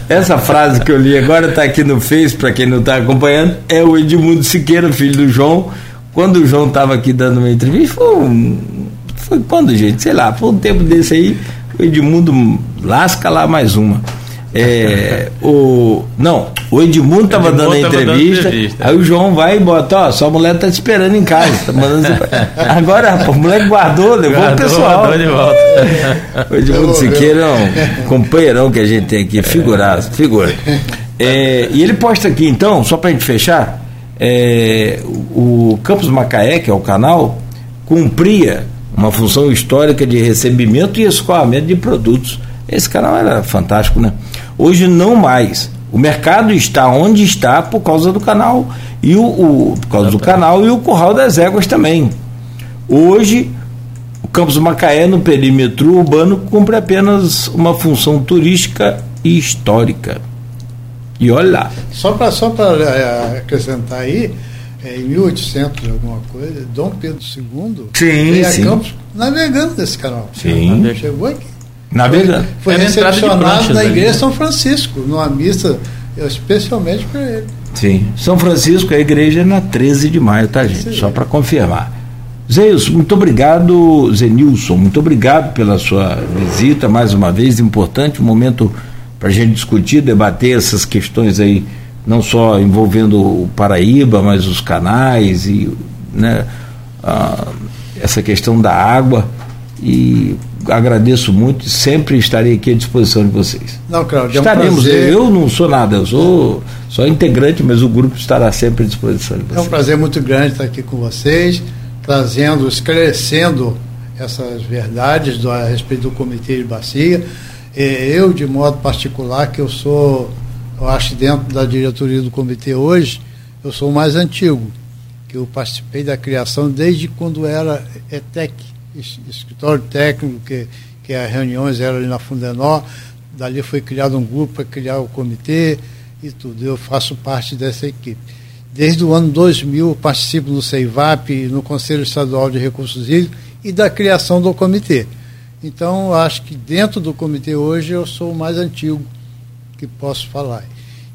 Speaker 2: Essa frase que eu li agora está aqui no Face, para quem não está acompanhando, é o Edmundo Siqueira, filho do João. Quando o João estava aqui dando uma entrevista, foi, foi quando, gente? Sei lá, foi um tempo desse aí, o Edmundo lasca lá mais uma. É, o, não, o Edmundo estava dando a entrevista, entrevista, aí o João vai e bota, ó, sua mulher tá te esperando em casa. Tá mandando Agora, rapaz, o moleque guardou, levou guardou, o pessoal. De volta. o Edmundo Siqueira é um companheirão que a gente tem aqui, figuraço, figura. É, e ele posta aqui então, só para a gente fechar, é, o Campus Macaé, que é o canal, cumpria uma função histórica de recebimento e escoamento de produtos esse canal era fantástico, né? Hoje não mais. O mercado está onde está por causa do canal e o, o por causa do canal e o curral das éguas também. Hoje o Campus Macaé no perímetro urbano cumpre apenas uma função turística e histórica. E olha lá.
Speaker 3: Só para só é, acrescentar aí, é, em 1800 alguma coisa, Dom Pedro II
Speaker 2: sim, veio sim. a Campos
Speaker 3: navegando nesse canal.
Speaker 2: Sim.
Speaker 3: Chegou aqui.
Speaker 2: Navegando.
Speaker 3: Foi, foi recepcionado na igreja São Francisco, numa missa especialmente para ele.
Speaker 2: Sim. São Francisco, a igreja é na 13 de maio, tá, gente? Sim. Só para confirmar. Zeus, muito obrigado, Zenilson, muito obrigado pela sua visita, mais uma vez, importante, um momento para a gente discutir, debater essas questões aí, não só envolvendo o Paraíba, mas os canais e né, a, essa questão da água. E agradeço muito e sempre estarei aqui à disposição de vocês.
Speaker 3: Não, Claudio,
Speaker 2: Estaremos.
Speaker 3: É um
Speaker 2: eu não sou nada, eu sou só integrante, mas o grupo estará sempre à disposição de vocês.
Speaker 3: É um prazer muito grande estar aqui com vocês, trazendo, esclarecendo essas verdades do, a respeito do Comitê de Bacia. Eu, de modo particular, que eu sou, eu acho dentro da diretoria do comitê hoje, eu sou o mais antigo, que eu participei da criação desde quando era ETEC, escritório técnico, que, que as reuniões eram ali na Fundenó, dali foi criado um grupo para criar o comitê e tudo. Eu faço parte dessa equipe. Desde o ano 2000 participo no CEIVAP, no Conselho Estadual de Recursos Hídricos e da criação do comitê. Então, acho que dentro do comitê hoje eu sou o mais antigo que posso falar.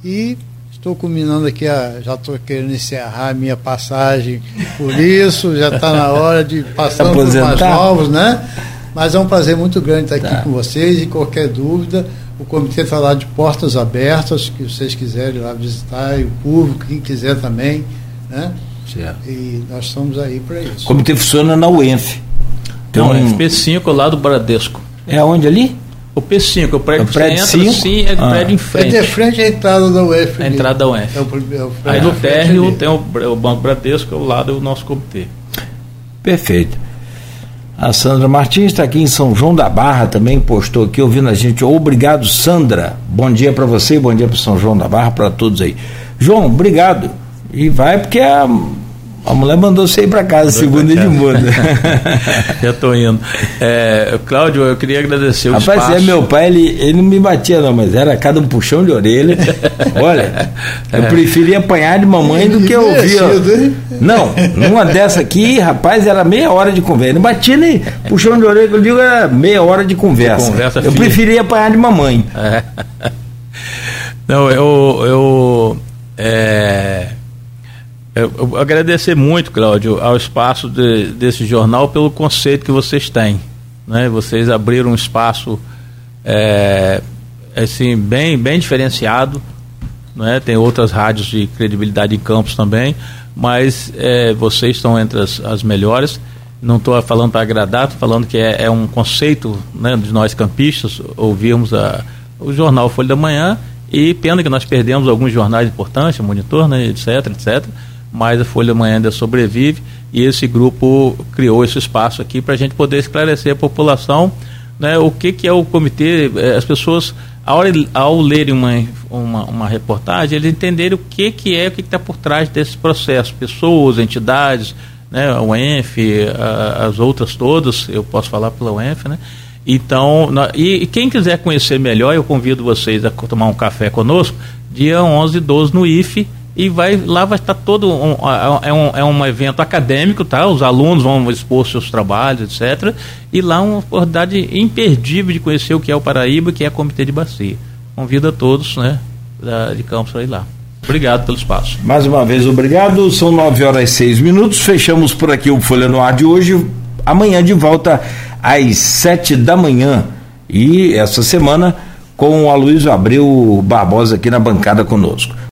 Speaker 3: E estou combinando aqui, a, já estou querendo encerrar a minha passagem por isso, já está na hora de passar para os mais novos, né? Mas é um prazer muito grande estar aqui tá. com vocês e qualquer dúvida, o comitê está lá de portas abertas, que vocês quiserem lá visitar, e o público, quem quiser também, né? Certo. E nós estamos aí para isso.
Speaker 2: O comitê funciona na UENF.
Speaker 4: Então, um... P5 lá do Bradesco.
Speaker 2: É onde ali?
Speaker 4: O P5, o prédio, o prédio
Speaker 2: você entra
Speaker 4: sim, é o ah. prédio em frente.
Speaker 3: É de frente à entrada da UF.
Speaker 4: A entrada da UF. É o, é o Aí no térreo tem o, o, Banco Bradesco, ao lado do nosso comitê.
Speaker 2: Perfeito. A Sandra Martins está aqui em São João da Barra também, postou aqui ouvindo a gente. Obrigado, Sandra. Bom dia para você, bom dia para São João da Barra, para todos aí. João, obrigado. E vai porque a a mulher mandou você ir para casa, segunda de muda.
Speaker 4: Já estou indo. É, Cláudio, eu queria agradecer o
Speaker 2: Rapaz, espaço. é meu pai, ele, ele não me batia não, mas era cada um puxão de orelha. Olha, eu é. preferia apanhar de mamãe do que ouvir. Não, numa dessa aqui, rapaz, era meia hora de conversa. Não batia nem puxão de orelha, eu digo era meia hora de conversa. conversa eu preferia apanhar de mamãe. É.
Speaker 4: Não, eu... eu é eu, agradecer muito, Cláudio, ao espaço de, desse jornal pelo conceito que vocês têm. Né? Vocês abriram um espaço é, assim, bem, bem diferenciado. Né? Tem outras rádios de credibilidade em campos também, mas é, vocês estão entre as, as melhores. Não estou falando para agradar, estou falando que é, é um conceito né, de nós campistas ouvirmos a, o jornal Folha da Manhã e pena que nós perdemos alguns jornais importantes, Monitor, né, etc, etc mas a Folha Manhã ainda sobrevive e esse grupo criou esse espaço aqui para a gente poder esclarecer a população né, o que, que é o comitê. Eh, as pessoas, ao, ao lerem uma, uma, uma, reportagem, eles entenderem o que, que é, o que está por trás desse processo. Pessoas, entidades, né, a UENF, a, as outras todas, eu posso falar pela UENF, né? Então, e, e, quem quiser conhecer melhor, eu convido vocês a tomar um café conosco, dia 11 e 12 no IFE, e vai lá vai estar todo um, é, um, é um evento acadêmico tá? Os alunos vão expor seus trabalhos etc e lá uma oportunidade imperdível de conhecer o que é o Paraíba que é o Comitê de Bacia. Convido a todos né de Campos para ir lá. Obrigado pelo espaço.
Speaker 2: Mais uma vez obrigado. São nove horas e seis minutos. Fechamos por aqui o Folha no Ar de hoje. Amanhã de volta às sete da manhã. E essa semana com o Aloysio Abreu Barbosa aqui na bancada conosco